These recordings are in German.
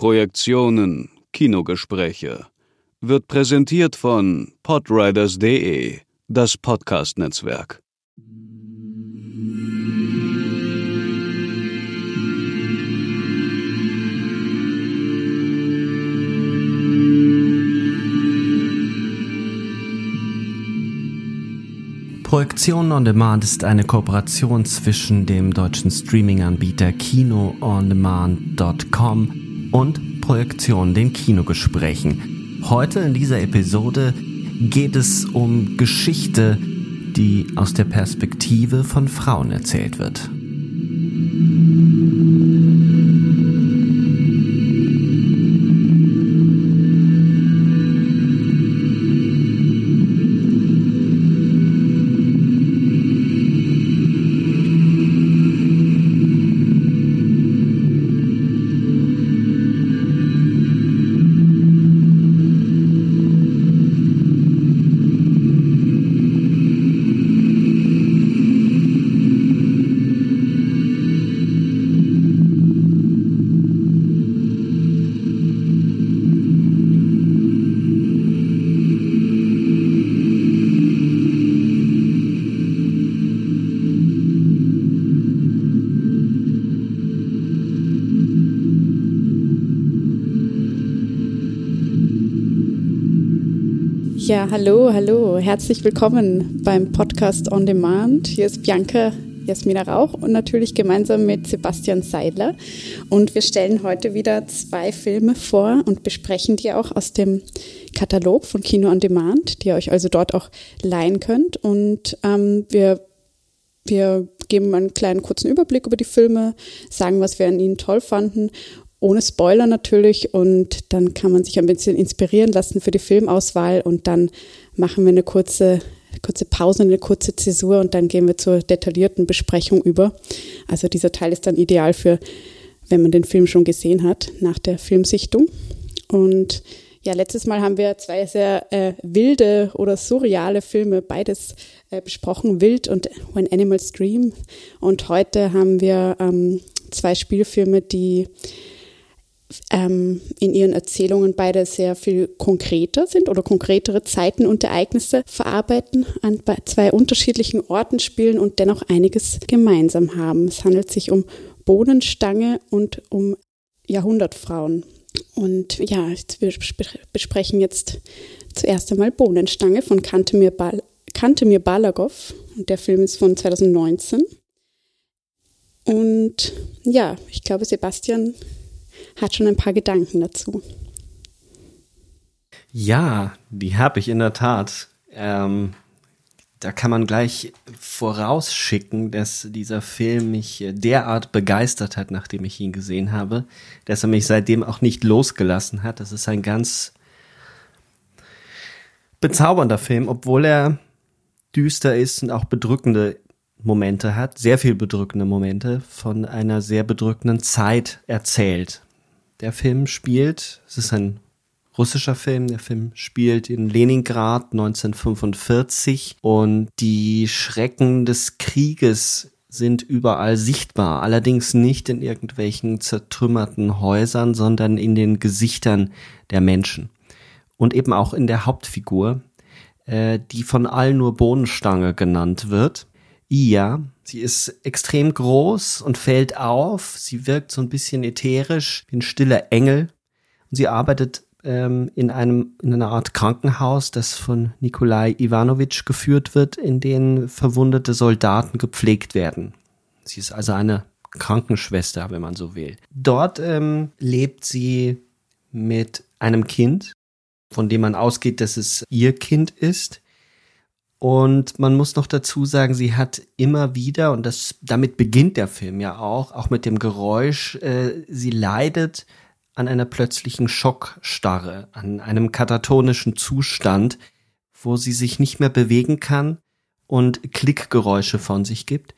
Projektionen, Kinogespräche. Wird präsentiert von podriders.de, das Podcast-Netzwerk. Projektion on Demand ist eine Kooperation zwischen dem deutschen Streaming-Anbieter KinoOnDemand.com und Projektion den Kinogesprächen. Heute in dieser Episode geht es um Geschichte, die aus der Perspektive von Frauen erzählt wird. Hallo, hallo, herzlich willkommen beim Podcast On Demand. Hier ist Bianca Jasmina Rauch und natürlich gemeinsam mit Sebastian Seidler. Und wir stellen heute wieder zwei Filme vor und besprechen die auch aus dem Katalog von Kino On Demand, die ihr euch also dort auch leihen könnt. Und ähm, wir wir geben einen kleinen kurzen Überblick über die Filme, sagen, was wir an ihnen toll fanden ohne Spoiler natürlich und dann kann man sich ein bisschen inspirieren lassen für die Filmauswahl und dann machen wir eine kurze, kurze Pause, eine kurze Zäsur und dann gehen wir zur detaillierten Besprechung über. Also dieser Teil ist dann ideal für, wenn man den Film schon gesehen hat, nach der Filmsichtung. Und ja, letztes Mal haben wir zwei sehr äh, wilde oder surreale Filme, beides äh, besprochen, Wild und When Animals Dream. Und heute haben wir ähm, zwei Spielfilme, die ähm, in ihren Erzählungen beide sehr viel konkreter sind oder konkretere Zeiten und Ereignisse verarbeiten, an zwei unterschiedlichen Orten spielen und dennoch einiges gemeinsam haben. Es handelt sich um Bohnenstange und um Jahrhundertfrauen. Und ja, wir besprechen jetzt zuerst einmal Bohnenstange von Kantemir, Bal Kantemir Balagov. Und der Film ist von 2019. Und ja, ich glaube, Sebastian hat schon ein paar Gedanken dazu. Ja, die habe ich in der Tat. Ähm, da kann man gleich vorausschicken, dass dieser Film mich derart begeistert hat, nachdem ich ihn gesehen habe, dass er mich seitdem auch nicht losgelassen hat. Das ist ein ganz bezaubernder Film, obwohl er düster ist und auch bedrückende Momente hat, sehr viel bedrückende Momente von einer sehr bedrückenden Zeit erzählt. Der Film spielt, es ist ein russischer Film, der Film spielt in Leningrad 1945 und die Schrecken des Krieges sind überall sichtbar, allerdings nicht in irgendwelchen zertrümmerten Häusern, sondern in den Gesichtern der Menschen. Und eben auch in der Hauptfigur, äh, die von allen nur Bohnenstange genannt wird. Ia, Sie ist extrem groß und fällt auf. Sie wirkt so ein bisschen ätherisch, wie ein stiller Engel. Und sie arbeitet ähm, in einem in einer Art Krankenhaus, das von Nikolai Ivanovich geführt wird, in dem verwundete Soldaten gepflegt werden. Sie ist also eine Krankenschwester, wenn man so will. Dort ähm, lebt sie mit einem Kind, von dem man ausgeht, dass es ihr Kind ist. Und man muss noch dazu sagen, sie hat immer wieder, und das, damit beginnt der Film ja auch, auch mit dem Geräusch, äh, sie leidet an einer plötzlichen Schockstarre, an einem katatonischen Zustand, wo sie sich nicht mehr bewegen kann und Klickgeräusche von sich gibt.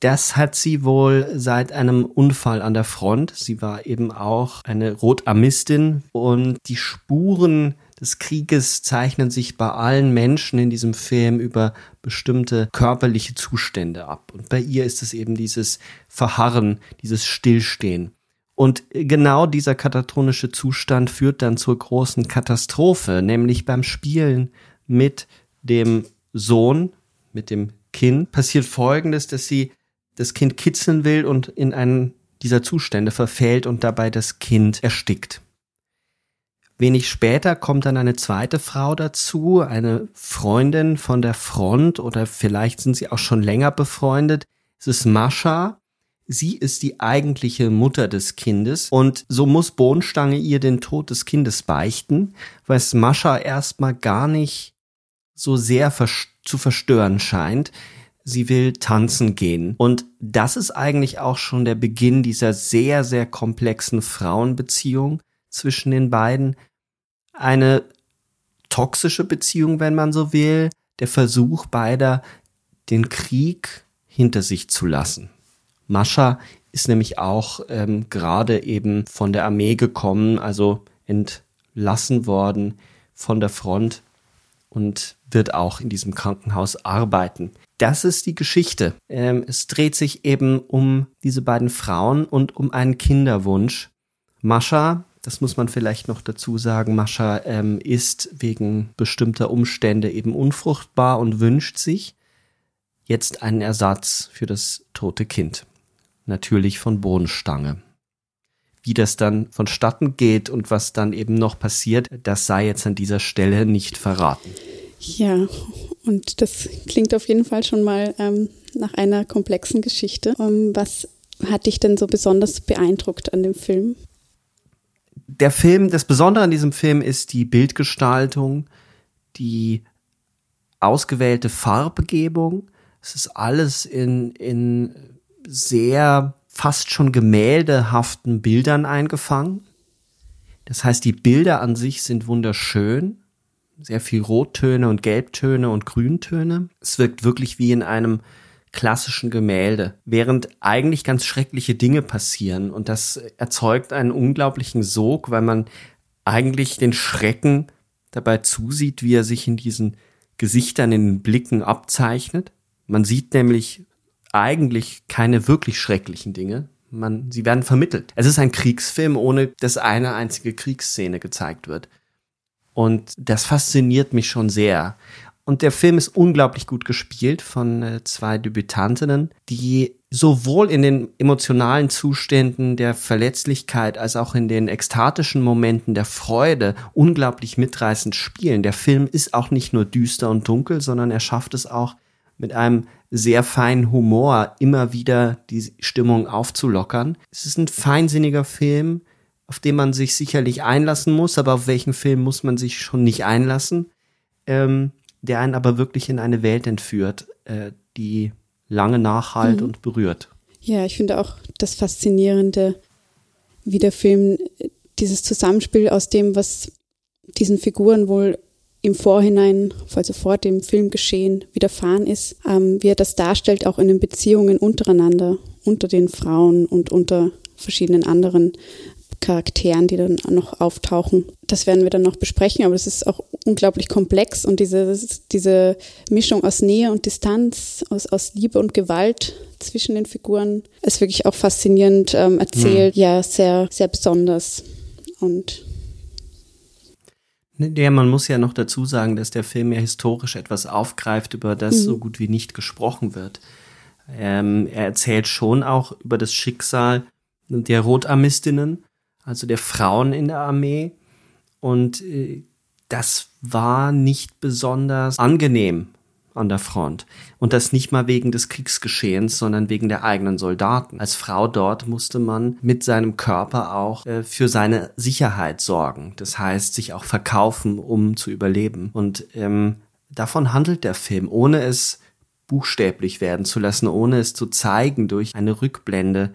Das hat sie wohl seit einem Unfall an der Front. Sie war eben auch eine Rotarmistin und die Spuren des Krieges zeichnen sich bei allen Menschen in diesem Film über bestimmte körperliche Zustände ab. Und bei ihr ist es eben dieses Verharren, dieses Stillstehen. Und genau dieser katatonische Zustand führt dann zur großen Katastrophe, nämlich beim Spielen mit dem Sohn, mit dem Kind, passiert Folgendes, dass sie das Kind kitzeln will und in einen dieser Zustände verfällt und dabei das Kind erstickt. Wenig später kommt dann eine zweite Frau dazu, eine Freundin von der Front oder vielleicht sind sie auch schon länger befreundet. Es ist Mascha. Sie ist die eigentliche Mutter des Kindes und so muss Bohnenstange ihr den Tod des Kindes beichten, weil es Mascha erstmal gar nicht so sehr zu verstören scheint. Sie will tanzen gehen. Und das ist eigentlich auch schon der Beginn dieser sehr, sehr komplexen Frauenbeziehung zwischen den beiden. Eine toxische Beziehung, wenn man so will. Der Versuch beider, den Krieg hinter sich zu lassen. Mascha ist nämlich auch ähm, gerade eben von der Armee gekommen, also entlassen worden von der Front und wird auch in diesem Krankenhaus arbeiten. Das ist die Geschichte. Ähm, es dreht sich eben um diese beiden Frauen und um einen Kinderwunsch. Mascha, das muss man vielleicht noch dazu sagen, Mascha ähm, ist wegen bestimmter Umstände eben unfruchtbar und wünscht sich jetzt einen Ersatz für das tote Kind. Natürlich von Bohnenstange. Wie das dann vonstatten geht und was dann eben noch passiert, das sei jetzt an dieser Stelle nicht verraten. Ja, und das klingt auf jeden Fall schon mal ähm, nach einer komplexen Geschichte. Um, ähm, was hat dich denn so besonders beeindruckt an dem Film? Der Film, das Besondere an diesem Film ist die Bildgestaltung, die ausgewählte Farbgebung. Es ist alles in, in sehr fast schon gemäldehaften Bildern eingefangen. Das heißt, die Bilder an sich sind wunderschön sehr viel Rottöne und Gelbtöne und Grüntöne. Es wirkt wirklich wie in einem klassischen Gemälde, während eigentlich ganz schreckliche Dinge passieren und das erzeugt einen unglaublichen Sog, weil man eigentlich den Schrecken dabei zusieht, wie er sich in diesen Gesichtern, in den Blicken abzeichnet. Man sieht nämlich eigentlich keine wirklich schrecklichen Dinge. Man, sie werden vermittelt. Es ist ein Kriegsfilm, ohne dass eine einzige Kriegsszene gezeigt wird. Und das fasziniert mich schon sehr. Und der Film ist unglaublich gut gespielt von äh, zwei Debütantinnen, die sowohl in den emotionalen Zuständen der Verletzlichkeit als auch in den ekstatischen Momenten der Freude unglaublich mitreißend spielen. Der Film ist auch nicht nur düster und dunkel, sondern er schafft es auch mit einem sehr feinen Humor immer wieder die Stimmung aufzulockern. Es ist ein feinsinniger Film, auf den man sich sicherlich einlassen muss, aber auf welchen Film muss man sich schon nicht einlassen, ähm, der einen aber wirklich in eine Welt entführt, äh, die lange nachhalt mhm. und berührt. Ja, ich finde auch das Faszinierende, wie der Film dieses Zusammenspiel aus dem, was diesen Figuren wohl im Vorhinein, also vor dem Filmgeschehen widerfahren ist, ähm, wie er das darstellt, auch in den Beziehungen untereinander, unter den Frauen und unter verschiedenen anderen Charakteren, die dann noch auftauchen. Das werden wir dann noch besprechen, aber es ist auch unglaublich komplex und diese, diese Mischung aus Nähe und Distanz, aus, aus Liebe und Gewalt zwischen den Figuren ist wirklich auch faszinierend ähm, erzählt. Mhm. Ja, sehr, sehr besonders. Und ja, man muss ja noch dazu sagen, dass der Film ja historisch etwas aufgreift, über das mhm. so gut wie nicht gesprochen wird. Ähm, er erzählt schon auch über das Schicksal der Rotarmistinnen also der Frauen in der Armee. Und äh, das war nicht besonders angenehm an der Front. Und das nicht mal wegen des Kriegsgeschehens, sondern wegen der eigenen Soldaten. Als Frau dort musste man mit seinem Körper auch äh, für seine Sicherheit sorgen. Das heißt, sich auch verkaufen, um zu überleben. Und ähm, davon handelt der Film, ohne es buchstäblich werden zu lassen, ohne es zu zeigen durch eine Rückblende,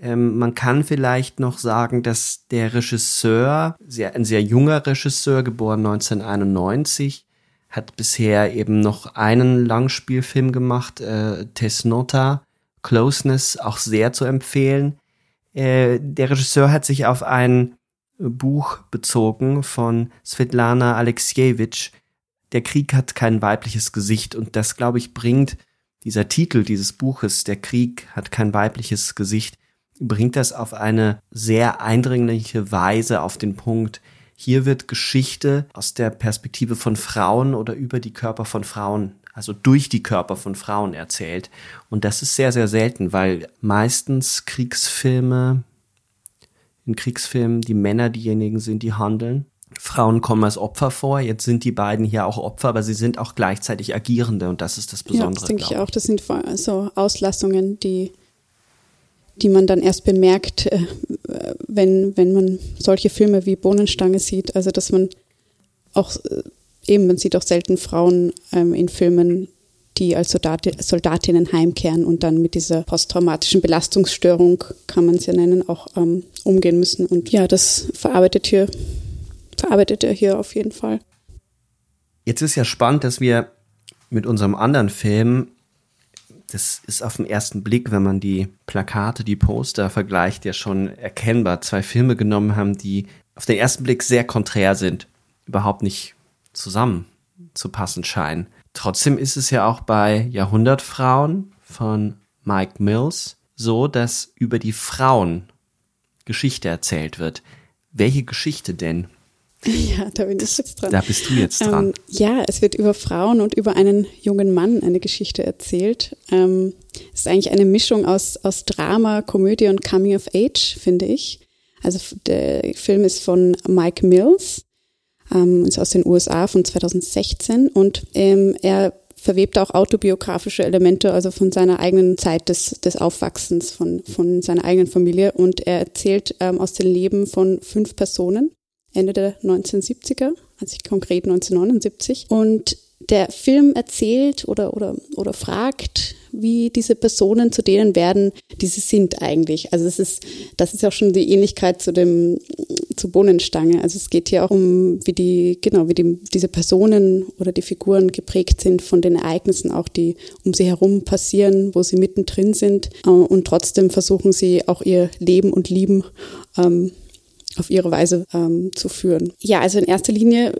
ähm, man kann vielleicht noch sagen, dass der Regisseur, sehr, ein sehr junger Regisseur, geboren 1991, hat bisher eben noch einen Langspielfilm gemacht, äh, Tesnota, Closeness, auch sehr zu empfehlen. Äh, der Regisseur hat sich auf ein Buch bezogen von Svetlana Alexievich. Der Krieg hat kein weibliches Gesicht und das, glaube ich, bringt dieser Titel dieses Buches, Der Krieg hat kein weibliches Gesicht, bringt das auf eine sehr eindringliche Weise auf den Punkt. Hier wird Geschichte aus der Perspektive von Frauen oder über die Körper von Frauen, also durch die Körper von Frauen erzählt. Und das ist sehr, sehr selten, weil meistens Kriegsfilme, in Kriegsfilmen die Männer diejenigen sind, die handeln. Frauen kommen als Opfer vor. Jetzt sind die beiden hier auch Opfer, aber sie sind auch gleichzeitig Agierende und das ist das Besondere. Ja, das denke ich auch. Das sind so Auslassungen, die die man dann erst bemerkt, äh, wenn, wenn man solche Filme wie Bohnenstange sieht. Also dass man auch äh, eben, man sieht auch selten Frauen ähm, in Filmen, die als Soldati Soldatinnen heimkehren und dann mit dieser posttraumatischen Belastungsstörung, kann man es ja nennen, auch ähm, umgehen müssen. Und ja, das verarbeitet hier, verarbeitet er hier auf jeden Fall. Jetzt ist ja spannend, dass wir mit unserem anderen Film das ist auf den ersten Blick, wenn man die Plakate, die Poster vergleicht, ja schon erkennbar. Zwei Filme genommen haben, die auf den ersten Blick sehr konträr sind, überhaupt nicht zusammen zu passen scheinen. Trotzdem ist es ja auch bei Jahrhundertfrauen von Mike Mills so, dass über die Frauen Geschichte erzählt wird. Welche Geschichte denn? Ja, da bin ich jetzt dran. Da bist du jetzt dran. Ähm, ja, es wird über Frauen und über einen jungen Mann eine Geschichte erzählt. Ähm, es ist eigentlich eine Mischung aus, aus Drama, Komödie und Coming of Age, finde ich. Also der Film ist von Mike Mills, ähm, ist aus den USA von 2016 und ähm, er verwebt auch autobiografische Elemente, also von seiner eigenen Zeit des, des Aufwachsens, von, von seiner eigenen Familie. Und er erzählt ähm, aus dem Leben von fünf Personen. Ende der 1970er, also konkret 1979. Und der Film erzählt oder, oder, oder fragt, wie diese Personen zu denen werden, die sie sind eigentlich. Also es ist, das ist auch schon die Ähnlichkeit zu dem, zu Bohnenstange. Also es geht hier auch um, wie die, genau, wie die, diese Personen oder die Figuren geprägt sind von den Ereignissen auch, die um sie herum passieren, wo sie mittendrin sind. Und trotzdem versuchen sie auch ihr Leben und Lieben ähm, auf ihre Weise ähm, zu führen. Ja, also in erster Linie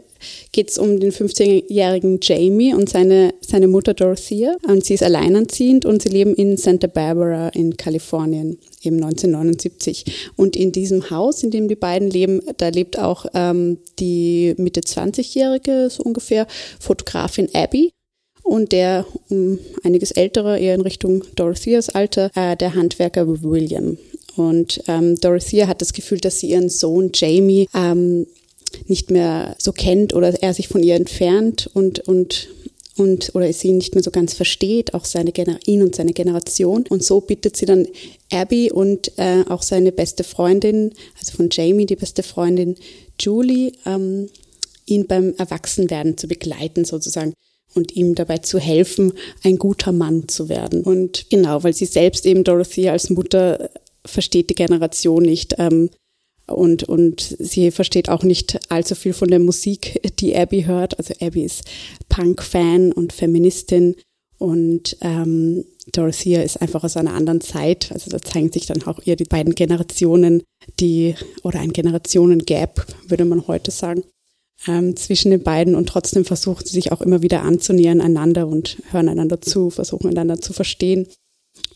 geht es um den 15-jährigen Jamie und seine, seine Mutter Dorothea. Und sie ist alleinerziehend und sie leben in Santa Barbara in Kalifornien, eben 1979. Und in diesem Haus, in dem die beiden leben, da lebt auch ähm, die Mitte 20-jährige, so ungefähr, Fotografin Abby und der um einiges ältere, eher in Richtung Dorotheas Alter, äh, der Handwerker William. Und ähm, Dorothea hat das Gefühl, dass sie ihren Sohn Jamie ähm, nicht mehr so kennt oder er sich von ihr entfernt und, und und oder sie nicht mehr so ganz versteht, auch seine ihn und seine Generation. Und so bittet sie dann Abby und äh, auch seine beste Freundin, also von Jamie, die beste Freundin Julie, ähm, ihn beim Erwachsenwerden zu begleiten sozusagen und ihm dabei zu helfen, ein guter Mann zu werden. Und genau, weil sie selbst eben Dorothea als Mutter versteht die Generation nicht. Ähm, und, und sie versteht auch nicht allzu viel von der Musik, die Abby hört. Also Abby ist Punk-Fan und Feministin und ähm, Dorothea ist einfach aus einer anderen Zeit. Also da zeigen sich dann auch ihr die beiden Generationen, die, oder ein Generationen-Gap, würde man heute sagen, ähm, zwischen den beiden und trotzdem versuchen sie sich auch immer wieder anzunähern einander und hören einander zu, versuchen einander zu verstehen.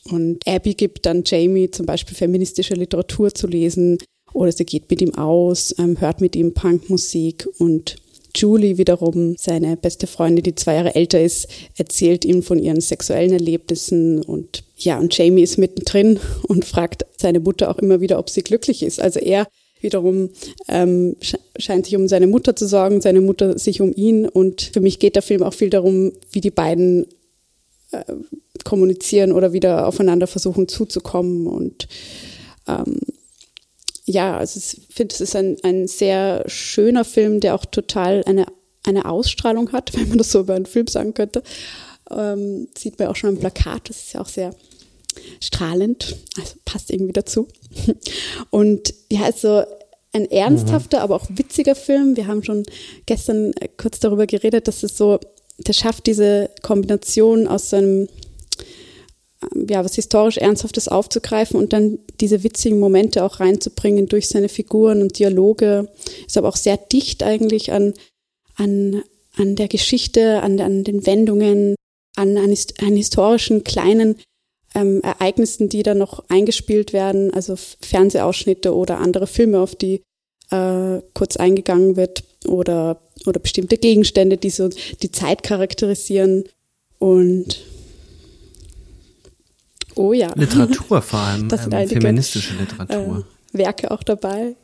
Und Abby gibt dann Jamie zum Beispiel feministische Literatur zu lesen. Oder sie geht mit ihm aus, ähm, hört mit ihm Punkmusik. Und Julie wiederum, seine beste Freundin, die zwei Jahre älter ist, erzählt ihm von ihren sexuellen Erlebnissen. Und ja, und Jamie ist mittendrin und fragt seine Mutter auch immer wieder, ob sie glücklich ist. Also er wiederum ähm, scheint sich um seine Mutter zu sorgen, seine Mutter sich um ihn. Und für mich geht der Film auch viel darum, wie die beiden äh, kommunizieren oder wieder aufeinander versuchen zuzukommen. Und ähm, ja, also ich finde, es ist ein, ein sehr schöner Film, der auch total eine, eine Ausstrahlung hat, wenn man das so über einen Film sagen könnte. Ähm, sieht man auch schon am Plakat, das ist ja auch sehr strahlend, also passt irgendwie dazu. Und ja, also ein ernsthafter, mhm. aber auch witziger Film. Wir haben schon gestern kurz darüber geredet, dass es so, der schafft diese Kombination aus so einem ja, was historisch Ernsthaftes aufzugreifen und dann diese witzigen Momente auch reinzubringen durch seine Figuren und Dialoge. Ist aber auch sehr dicht eigentlich an, an, an der Geschichte, an, an den Wendungen, an, an, historischen kleinen ähm, Ereignissen, die dann noch eingespielt werden, also Fernsehausschnitte oder andere Filme, auf die äh, kurz eingegangen wird oder, oder bestimmte Gegenstände, die so die Zeit charakterisieren. Und oh ja. Literatur vor allem, das ähm, feministische Literatur. Äh, Werke auch dabei.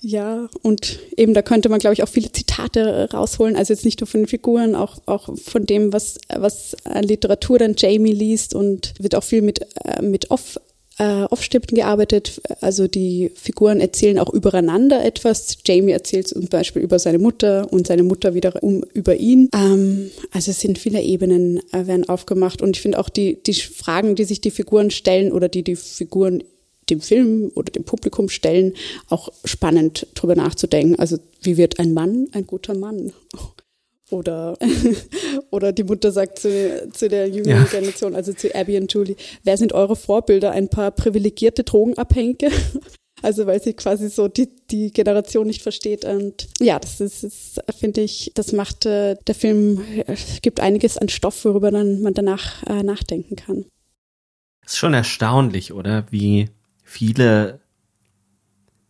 Ja, und eben da könnte man, glaube ich, auch viele Zitate rausholen. Also jetzt nicht nur von den Figuren, auch, auch von dem, was, was Literatur dann Jamie liest und wird auch viel mit, äh, mit Off äh, Off-Stimmen gearbeitet. Also die Figuren erzählen auch übereinander etwas. Jamie erzählt zum Beispiel über seine Mutter und seine Mutter wiederum über ihn. Ähm, also es sind viele Ebenen äh, werden aufgemacht und ich finde auch die, die Fragen, die sich die Figuren stellen oder die die Figuren dem Film oder dem Publikum stellen, auch spannend drüber nachzudenken. Also wie wird ein Mann ein guter Mann? Oder, oder die Mutter sagt zu, zu der jüngeren ja. Generation, also zu Abby und Julie, wer sind eure Vorbilder? Ein paar privilegierte Drogenabhängige? Also weil sie quasi so die, die Generation nicht versteht. Und ja, das ist, ist finde ich, das macht äh, der Film, äh, gibt einiges an Stoff, worüber dann man danach äh, nachdenken kann. Ist schon erstaunlich, oder? Wie viele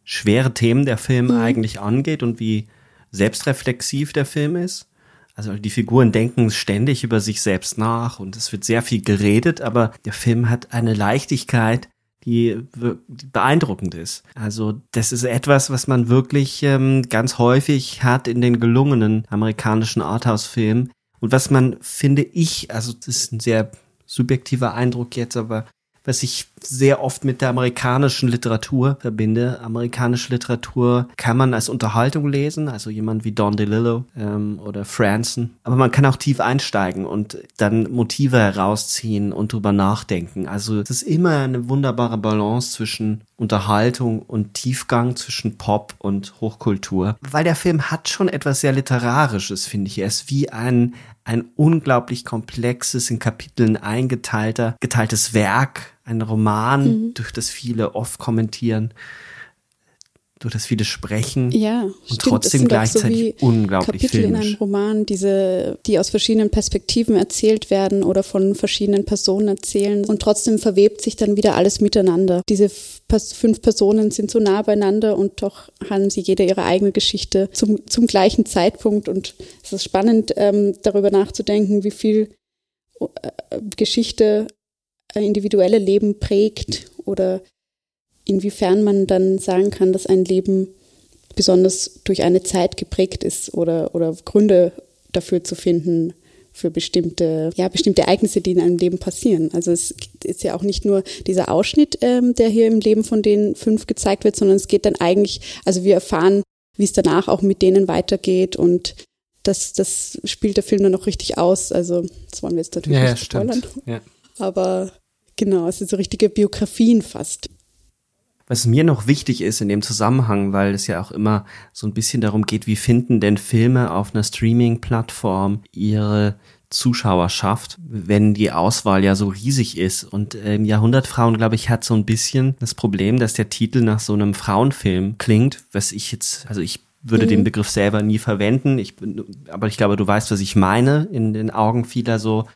schwere Themen der Film mhm. eigentlich angeht und wie selbstreflexiv der Film ist. Also die Figuren denken ständig über sich selbst nach und es wird sehr viel geredet, aber der Film hat eine Leichtigkeit, die, beeindruckend ist. Also das ist etwas, was man wirklich ähm, ganz häufig hat in den gelungenen amerikanischen Arthouse-Filmen und was man, finde ich, also das ist ein sehr subjektiver Eindruck jetzt, aber was ich sehr oft mit der amerikanischen Literatur verbinde. Amerikanische Literatur kann man als Unterhaltung lesen, also jemand wie Don DeLillo ähm, oder Franson. Aber man kann auch tief einsteigen und dann Motive herausziehen und drüber nachdenken. Also es ist immer eine wunderbare Balance zwischen Unterhaltung und Tiefgang, zwischen Pop und Hochkultur. Weil der Film hat schon etwas sehr Literarisches, finde ich. Er ist wie ein, ein unglaublich komplexes, in Kapiteln eingeteilter, geteiltes Werk, ein Roman, mhm. durch das viele oft kommentieren, durch das viele sprechen ja, und stimmt. trotzdem gleichzeitig so unglaublich Kapitel filmisch. in einem Roman, diese, die aus verschiedenen Perspektiven erzählt werden oder von verschiedenen Personen erzählen und trotzdem verwebt sich dann wieder alles miteinander. Diese fünf Personen sind so nah beieinander und doch haben sie jede ihre eigene Geschichte zum, zum gleichen Zeitpunkt und es ist spannend, ähm, darüber nachzudenken, wie viel äh, Geschichte individuelle Leben prägt oder inwiefern man dann sagen kann, dass ein Leben besonders durch eine Zeit geprägt ist oder, oder Gründe dafür zu finden für bestimmte, ja, bestimmte Ereignisse, die in einem Leben passieren. Also es ist ja auch nicht nur dieser Ausschnitt, ähm, der hier im Leben von den fünf gezeigt wird, sondern es geht dann eigentlich, also wir erfahren, wie es danach auch mit denen weitergeht und das, das spielt der Film dann noch richtig aus. Also das wollen wir jetzt natürlich ja, nicht spoilern. Ja. Aber Genau, es sind so richtige Biografien fast. Was mir noch wichtig ist in dem Zusammenhang, weil es ja auch immer so ein bisschen darum geht, wie finden denn Filme auf einer Streaming-Plattform ihre Zuschauerschaft, wenn die Auswahl ja so riesig ist. Und ähm, Jahrhundertfrauen, glaube ich, hat so ein bisschen das Problem, dass der Titel nach so einem Frauenfilm klingt, was ich jetzt, also ich würde mhm. den Begriff selber nie verwenden, ich, aber ich glaube, du weißt, was ich meine, in den Augen vieler so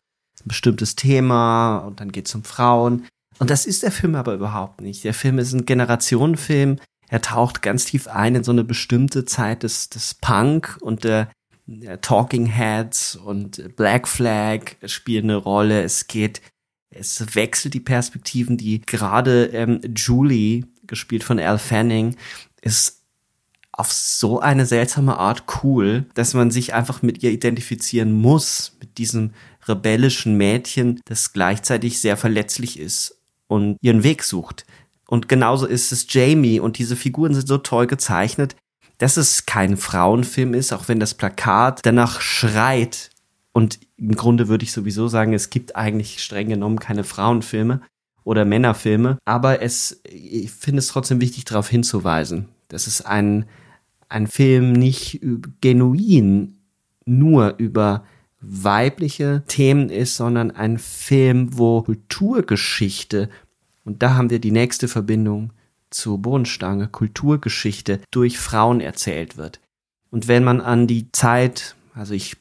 bestimmtes Thema und dann geht es um Frauen. Und das ist der Film aber überhaupt nicht. Der Film ist ein Generationenfilm. Er taucht ganz tief ein in so eine bestimmte Zeit des, des Punk und der, der Talking Heads und Black Flag spielen eine Rolle. Es geht, es wechselt die Perspektiven, die gerade ähm, Julie, gespielt von Al Fanning, ist auf so eine seltsame Art cool, dass man sich einfach mit ihr identifizieren muss, mit diesem rebellischen Mädchen, das gleichzeitig sehr verletzlich ist und ihren Weg sucht. Und genauso ist es Jamie und diese Figuren sind so toll gezeichnet, dass es kein Frauenfilm ist, auch wenn das Plakat danach schreit. Und im Grunde würde ich sowieso sagen, es gibt eigentlich streng genommen keine Frauenfilme oder Männerfilme. Aber es, ich finde es trotzdem wichtig, darauf hinzuweisen, dass es ein, ein Film nicht genuin nur über weibliche Themen ist, sondern ein Film, wo Kulturgeschichte, und da haben wir die nächste Verbindung zur Bodenstange, Kulturgeschichte durch Frauen erzählt wird. Und wenn man an die Zeit, also ich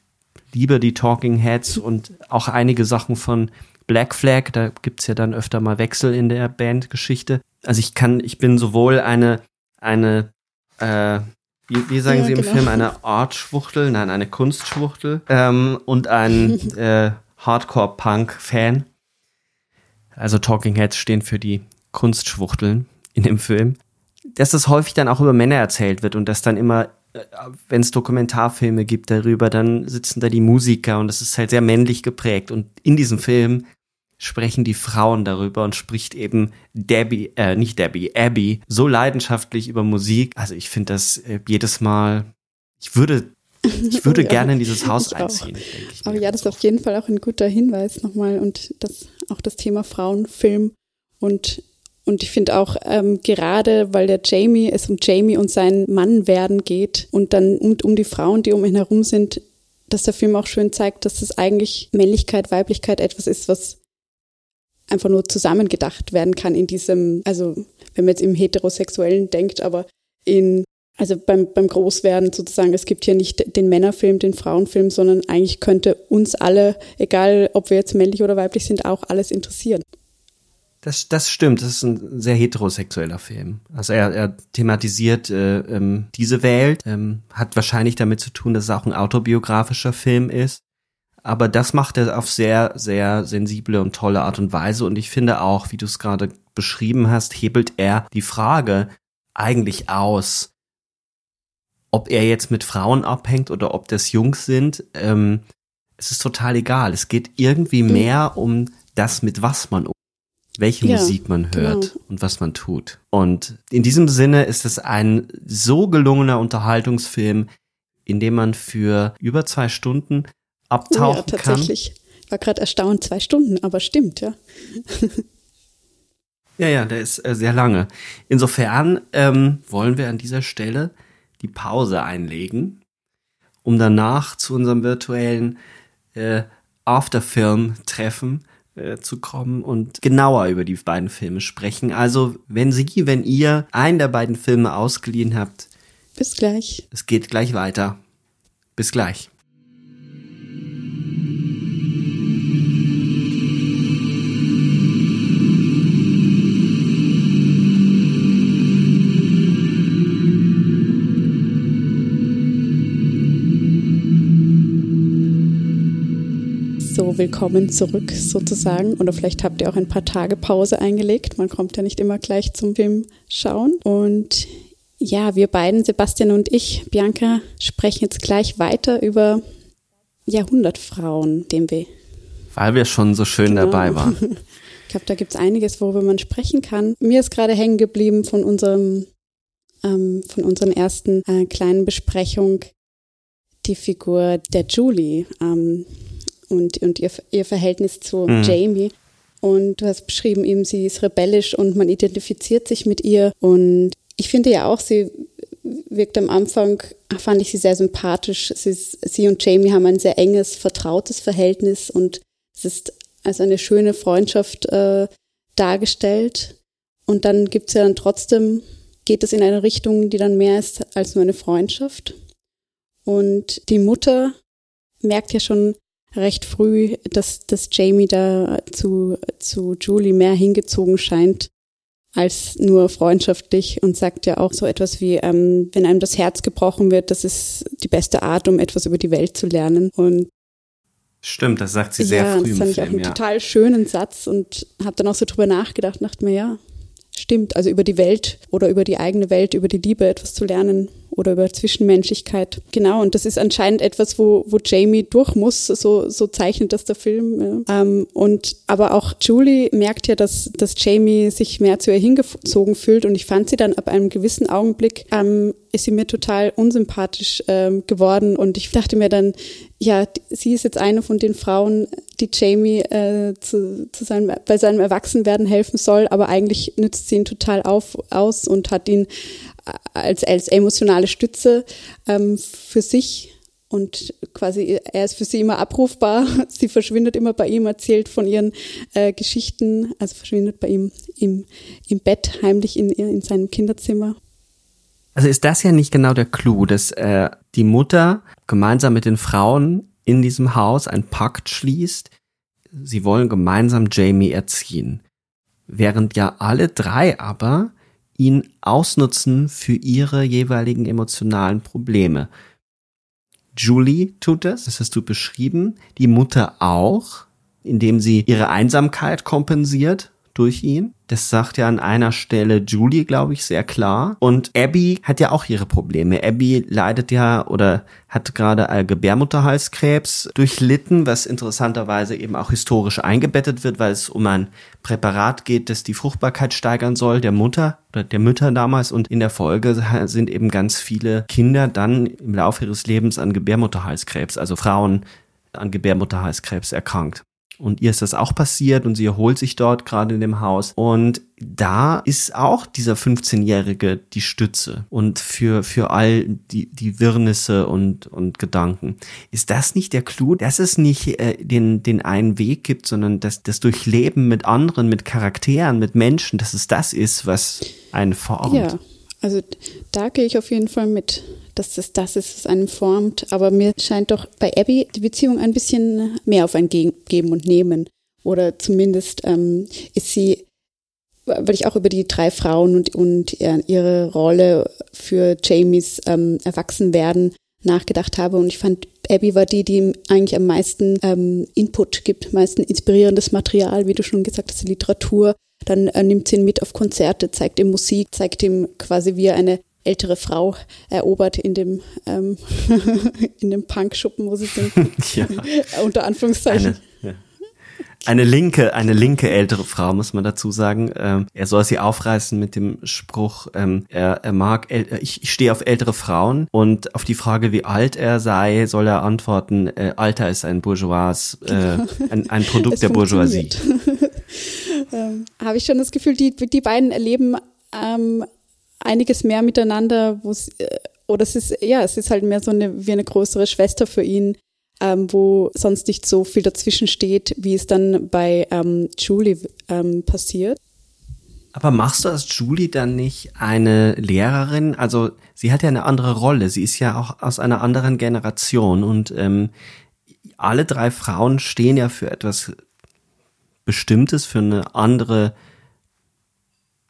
liebe die Talking Heads und auch einige Sachen von Black Flag, da gibt's ja dann öfter mal Wechsel in der Bandgeschichte. Also ich kann, ich bin sowohl eine, eine, äh, wie, wie sagen Ja, Sie im genau. Film, eine Artschwuchtel, nein, eine Kunstschwuchtel ähm, und ein äh, Hardcore-Punk-Fan. Also Talking Heads stehen für die Kunstschwuchteln in dem Film. Dass das häufig dann auch über Männer erzählt wird und dass dann immer, wenn es Dokumentarfilme gibt darüber, dann sitzen da die Musiker und das ist halt sehr männlich geprägt. Und in diesem Film sprechen die Frauen darüber und spricht eben Debbie, äh, nicht Debbie, Abby so leidenschaftlich über Musik. Also ich finde das äh, jedes Mal, ich würde, ich würde Ja, gerne in dieses Haus einziehen, Aber ja, das ist auf jeden Fall auch ein guter Hinweis nochmal und das auch das Thema Frauenfilm. Und und ich finde auch ähm, gerade, weil der Jamie es um Jamie und sein Mann werden geht und dann um, um die Frauen, die um ihn herum sind, dass der Film auch schön zeigt, dass das eigentlich Männlichkeit, Weiblichkeit etwas ist, was einfach nur zusammengedacht werden kann in diesem, also wenn man jetzt im Heterosexuellen denkt, aber in also beim, beim Großwerden sozusagen, es gibt hier nicht den Männerfilm, den Frauenfilm, sondern eigentlich könnte uns alle, egal ob wir jetzt männlich oder weiblich sind, auch alles interessieren. Das, das stimmt, das ist ein sehr heterosexueller Film. Also er, er thematisiert äh, ähm, diese Welt, ähm, hat wahrscheinlich damit zu tun, dass es auch ein autobiografischer Film ist. Aber das macht er auf sehr, sehr sensible und tolle Art und Weise. Und ich finde auch, wie du es gerade beschrieben hast, hebelt er die Frage eigentlich aus, ob er jetzt mit Frauen abhängt oder ob das Jungs sind. Ähm, es ist total egal. Es geht irgendwie Mhm. mehr um das, mit was man welche Ja, Musik man hört genau. und was man tut. Und in diesem Sinne ist es ein so gelungener Unterhaltungsfilm, in dem man für über zwei Stunden Ja, abtauchen kann. tatsächlich. War gerade erstaunt, zwei Stunden, aber stimmt, ja. Ja, ja, der ist äh, sehr lange. Insofern ähm, wollen wir an dieser Stelle die Pause einlegen, um danach zu unserem virtuellen äh, Afterfilm-Treffen äh, zu kommen und genauer über die beiden Filme sprechen. Also, wenn Sie, wenn ihr einen der beiden Filme ausgeliehen habt, Bis gleich. es geht gleich weiter. Bis gleich. Willkommen zurück sozusagen. Oder vielleicht habt ihr auch ein paar Tage Pause eingelegt. Man kommt ja nicht immer gleich zum Film schauen. Und ja, wir beiden, Sebastian und ich, Bianca, sprechen jetzt gleich weiter über Jahrhundertfrauen, dem wir Weil wir schon so schön Genau. dabei waren. Ich glaube, da gibt es einiges, worüber man sprechen kann. Mir ist gerade hängen geblieben von unserem, ähm, von unseren ersten äh, kleinen Besprechung die Figur der Julie ähm, und, und ihr, ihr Verhältnis zu Mhm. Jamie. Und du hast beschrieben, eben sie ist rebellisch und man identifiziert sich mit ihr. Und ich finde ja auch, sie wirkt am Anfang, fand ich sie sehr sympathisch. Sie, ist, sie und Jamie haben ein sehr enges, vertrautes Verhältnis und es ist als eine schöne Freundschaft äh, dargestellt. Und dann gibt's ja dann trotzdem, geht es in eine Richtung, die dann mehr ist als nur eine Freundschaft. Und die Mutter merkt ja schon recht früh, dass, dass Jamie da zu, zu Julie mehr hingezogen scheint als nur freundschaftlich und sagt ja auch so etwas wie, ähm, wenn einem das Herz gebrochen wird, das ist die beste Art, um etwas über die Welt zu lernen. Und Stimmt, das sagt sie sehr ja, früh das fand ich auch einen ja. total schönen Satz und habe dann auch so drüber nachgedacht, dachte mir, ja, stimmt, also über die Welt oder über die eigene Welt, über die Liebe etwas zu lernen oder über Zwischenmenschlichkeit. Genau, und das ist anscheinend etwas, wo, wo Jamie durch muss, so, so zeichnet das der Film. Ja. Ähm, und aber auch Julie merkt ja, dass, dass Jamie sich mehr zu ihr hingezogen fühlt und ich fand sie dann ab einem gewissen Augenblick, ähm, ist sie mir total unsympathisch ähm, geworden und ich dachte mir dann, ja, sie ist jetzt eine von den Frauen, die Jamie äh, zu, zu seinem, bei seinem Erwachsenwerden helfen soll, aber eigentlich nützt sie ihn total auf, aus und hat ihn als, als emotionale Stütze ähm, für sich und quasi er ist für sie immer abrufbar. Sie verschwindet immer bei ihm, erzählt von ihren äh, Geschichten, also verschwindet bei ihm im, im Bett heimlich in, in seinem Kinderzimmer. Also ist das ja nicht genau der Clou, dass äh, die Mutter gemeinsam mit den Frauen in diesem Haus einen Pakt schließt, sie wollen gemeinsam Jamie erziehen. Während ja alle drei aber ihn ausnutzen für ihre jeweiligen emotionalen Probleme. Julie tut das, das hast du beschrieben, die Mutter auch, indem sie ihre Einsamkeit kompensiert durch ihn. Das sagt ja an einer Stelle Julie, glaube ich, sehr klar. Und Abby hat ja auch ihre Probleme. Abby leidet ja oder hat gerade Gebärmutterhalskrebs durchlitten, was interessanterweise eben auch historisch eingebettet wird, weil es um ein Präparat geht, das die Fruchtbarkeit steigern soll, der Mutter oder der Mütter damals. Und in der Folge sind eben ganz viele Kinder dann im Laufe ihres Lebens an Gebärmutterhalskrebs, also Frauen an Gebärmutterhalskrebs erkrankt. Und ihr ist das auch passiert und sie erholt sich dort gerade in dem Haus. Und da ist auch dieser 15-Jährige die Stütze und für, für all die, die Wirrnisse und, und Gedanken. Ist das nicht der Clou, dass es nicht äh, den, den einen Weg gibt, sondern dass das Durchleben mit anderen, mit Charakteren, mit Menschen, dass es das ist, was einen formt? Ja, also da gehe ich auf jeden Fall mit dass das das ist, was einen formt. Aber mir scheint doch bei Abby die Beziehung ein bisschen mehr auf ein Geben und Nehmen. Oder zumindest ähm, ist sie, weil ich auch über die drei Frauen und, und ihre Rolle für Jamies ähm, Erwachsenwerden nachgedacht habe. Und ich fand, Abby war die, die ihm eigentlich am meisten ähm, Input gibt, meisten inspirierendes Material, wie du schon gesagt hast, Literatur. Dann äh, nimmt sie ihn mit auf Konzerte, zeigt ihm Musik, zeigt ihm quasi, wie er eine ältere Frau erobert in dem, ähm, in dem Punkschuppen, wo sie sind. ja. Unter Anführungszeichen. Eine, ja. eine, linke, eine linke ältere Frau, muss man dazu sagen. Ähm, er soll sie aufreißen mit dem Spruch, ähm, er, er mag, ich, ich stehe auf ältere Frauen und auf die Frage, wie alt er sei, soll er antworten, äh, Alter ist ein Bourgeois, äh, ein, ein Produkt der Bourgeoisie. ähm, Habe ich schon das Gefühl, die, die beiden erleben ähm, einiges mehr miteinander, wo es, äh, oder es ist, ja, es ist halt mehr so eine, wie eine größere Schwester für ihn, ähm, wo sonst nicht so viel dazwischen steht, wie es dann bei ähm, Julie ähm, passiert. Aber machst du als Julie dann nicht eine Lehrerin? Also sie hat ja eine andere Rolle. Sie ist ja auch aus einer anderen Generation und ähm, alle drei Frauen stehen ja für etwas Bestimmtes, für eine andere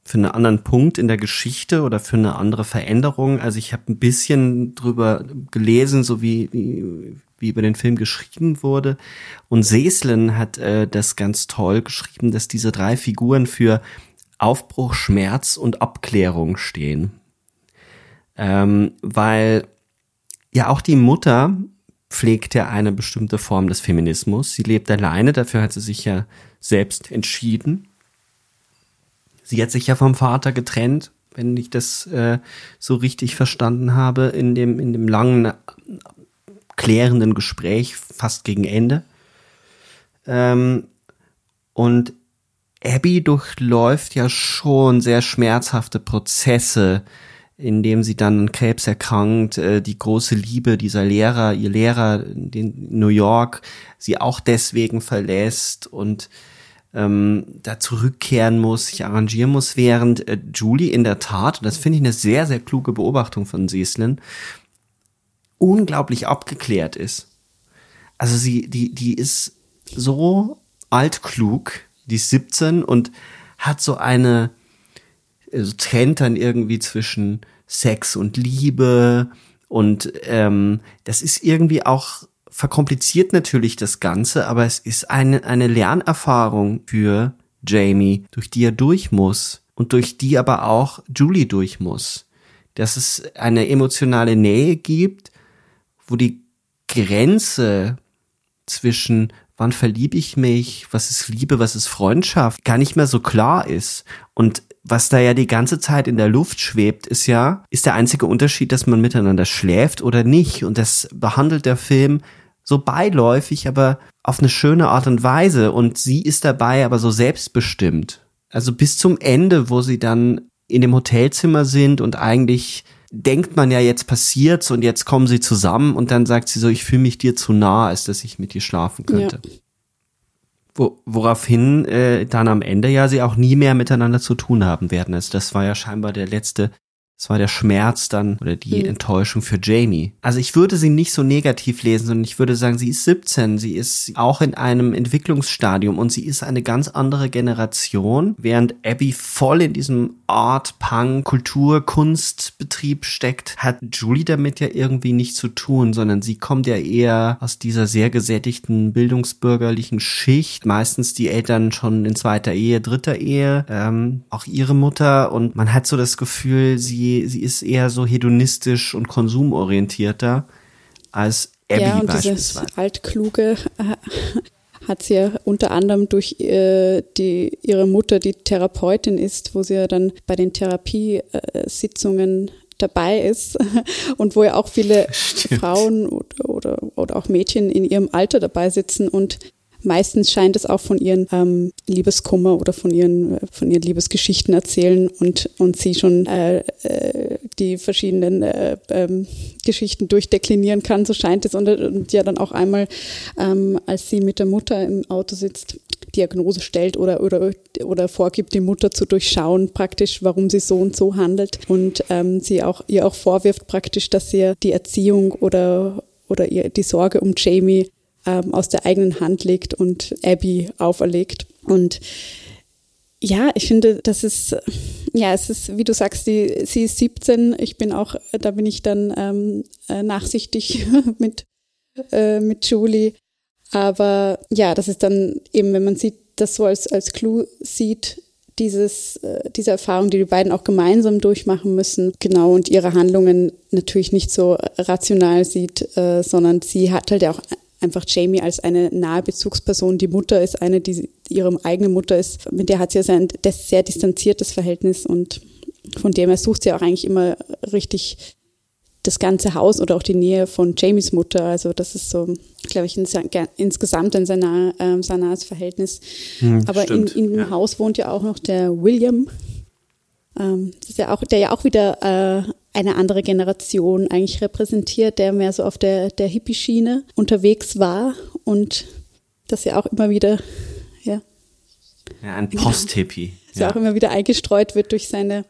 für einen anderen Punkt in der Geschichte oder für eine andere Veränderung. Also ich habe ein bisschen drüber gelesen, so wie, wie, wie über den Film geschrieben wurde. Und Seslen hat äh, das ganz toll geschrieben, dass diese drei Figuren für Aufbruch, Schmerz und Abklärung stehen. Ähm, weil ja auch die Mutter pflegt ja eine bestimmte Form des Feminismus. Sie lebt alleine, dafür hat sie sich ja selbst entschieden. Sie hat sich ja vom Vater getrennt, wenn ich das äh, so richtig verstanden habe, in dem, in dem langen, klärenden Gespräch fast gegen Ende. Ähm, und Abby durchläuft ja schon sehr schmerzhafte Prozesse, indem sie dann an Krebs erkrankt, äh, die große Liebe dieser Lehrer, ihr Lehrer in New York, sie auch deswegen verlässt und ähm, da zurückkehren muss, sich arrangieren muss, während äh, Julie in der Tat, und das finde ich eine sehr, sehr kluge Beobachtung von Sieslin, unglaublich abgeklärt ist. Also sie, die, die ist so altklug, die ist 17 und hat so eine, also trennt dann irgendwie zwischen Sex und Liebe und ähm, das ist irgendwie auch verkompliziert natürlich das Ganze, aber es ist eine, eine Lernerfahrung für Jamie, durch die er durch muss und durch die aber auch Julie durch muss. Dass es eine emotionale Nähe gibt, wo die Grenze zwischen wann verliebe ich mich, was ist Liebe, was ist Freundschaft, gar nicht mehr so klar ist. Und was da ja die ganze Zeit in der Luft schwebt, ist ja, ist der einzige Unterschied, dass man miteinander schläft oder nicht. Und das behandelt der Film so beiläufig, aber auf eine schöne Art und Weise. Und sie ist dabei aber so selbstbestimmt. Also bis zum Ende, wo sie dann in dem Hotelzimmer sind und eigentlich denkt man ja, jetzt passiert's und jetzt kommen sie zusammen und dann sagt sie so, ich fühle mich dir zu nah, als dass ich mit dir schlafen könnte. Ja. Wo, woraufhin äh, dann am Ende ja sie auch nie mehr miteinander zu tun haben werden. Also das war ja scheinbar der letzte Es war der Schmerz dann oder die mhm. Enttäuschung für Jamie. Also ich würde sie nicht so negativ lesen, sondern ich würde sagen, sie ist 17, sie ist auch in einem Entwicklungsstadium und sie ist eine ganz andere Generation, während Abby voll in diesem Art, Punk, Kultur, Kunstbetrieb steckt, hat Julie damit ja irgendwie nichts zu tun, sondern sie kommt ja eher aus dieser sehr gesättigten bildungsbürgerlichen Schicht, meistens die Eltern schon in zweiter Ehe, dritter Ehe, ähm, auch ihre Mutter und man hat so das Gefühl, sie sie, ist eher so hedonistisch und konsumorientierter als Abby ja, und dieses altkluge äh, hat sie ja unter anderem durch äh, die, ihre Mutter, die Therapeutin ist, wo sie ja dann bei den Therapiesitzungen dabei ist und wo ja auch viele Stimmt. Frauen oder, oder, oder auch Mädchen in ihrem Alter dabei sitzen und meistens scheint es auch von ihren ähm, Liebeskummer oder von ihren, von ihren Liebesgeschichten erzählen und, und sie schon äh, äh, die verschiedenen äh, ähm, Geschichten durchdeklinieren kann, so scheint es. Und, und ja dann auch einmal, ähm, als sie mit der Mutter im Auto sitzt, Diagnose stellt oder, oder, oder vorgibt, die Mutter zu durchschauen, praktisch, warum sie so und so handelt. Und ähm, sie auch ihr auch vorwirft praktisch, dass sie die Erziehung oder oder ihr die Sorge um Jamie ähm, aus der eigenen Hand legt und Abby auferlegt. Und ja, ich finde, das ist, ja, es ist, wie du sagst, die, sie ist 17. Ich bin auch, da bin ich dann ähm, äh, nachsichtig mit, äh, mit Julie. Aber ja, das ist dann eben, wenn man sieht, das so als, als Clou sieht, dieses, äh, diese Erfahrung, die die beiden auch gemeinsam durchmachen müssen, genau, und ihre Handlungen natürlich nicht so rational sieht, äh, sondern sie hat halt auch einfach Jamie als eine nahe Bezugsperson. Die Mutter ist eine, die ihre eigene Mutter ist, mit der hat sie also ein sehr distanziertes Verhältnis und von dem her sucht sie auch eigentlich immer richtig das ganze Haus oder auch die Nähe von Jamies Mutter. Also das ist so, glaube ich, ein insgesamt ein sehr, nah, äh, sehr nahes Verhältnis. Hm, Aber stimmt, in, in dem ja. Haus wohnt ja auch noch der William, ähm, das ist ja auch, der ja auch wieder äh, eine andere Generation eigentlich repräsentiert, der mehr so auf der, der Hippie-Schiene unterwegs war und das ja auch immer wieder, ja. Ja, ein Post-Hippie. Ja. auch immer wieder eingestreut wird durch seine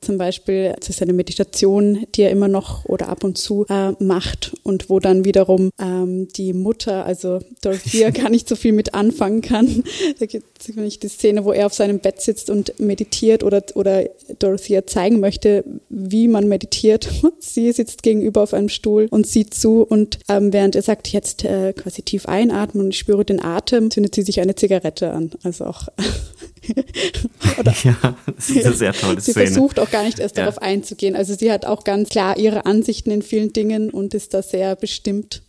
zum Beispiel das ist eine Meditation, die er immer noch oder ab und zu äh, macht und wo dann wiederum ähm, die Mutter, also Dorothea, gar nicht so viel mit anfangen kann. Da gibt es nicht die Szene, wo er auf seinem Bett sitzt und meditiert oder, oder Dorothea zeigen möchte, wie man meditiert. Sie sitzt gegenüber auf einem Stuhl und sieht zu und ähm, während er sagt, jetzt äh, quasi tief einatmen und ich spüre den Atem, zündet sie sich eine Zigarette an. Also auch Oder, ja, das ist eine sehr tolle sie Szene. Sie versucht auch gar nicht erst ja. darauf einzugehen. Also sie hat auch ganz klar ihre Ansichten in vielen Dingen und ist da sehr bestimmt.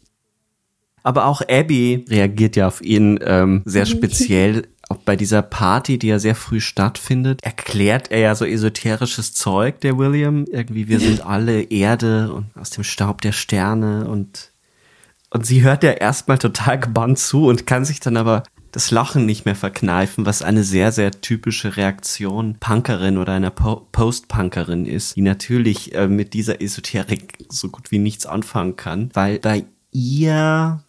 Aber auch Abby reagiert ja auf ihn ähm, sehr mhm. speziell. Auch bei dieser Party, die ja sehr früh stattfindet, erklärt er ja so esoterisches Zeug, der William. Irgendwie, wir sind alle Erde und aus dem Staub der Sterne und und sie hört ja erstmal total gebannt zu und kann sich dann aber das Lachen nicht mehr verkneifen, was eine sehr, sehr typische Reaktion Punkerin oder einer po Post-Punkerin ist, die natürlich äh, mit dieser Esoterik so gut wie nichts anfangen kann, weil bei ihr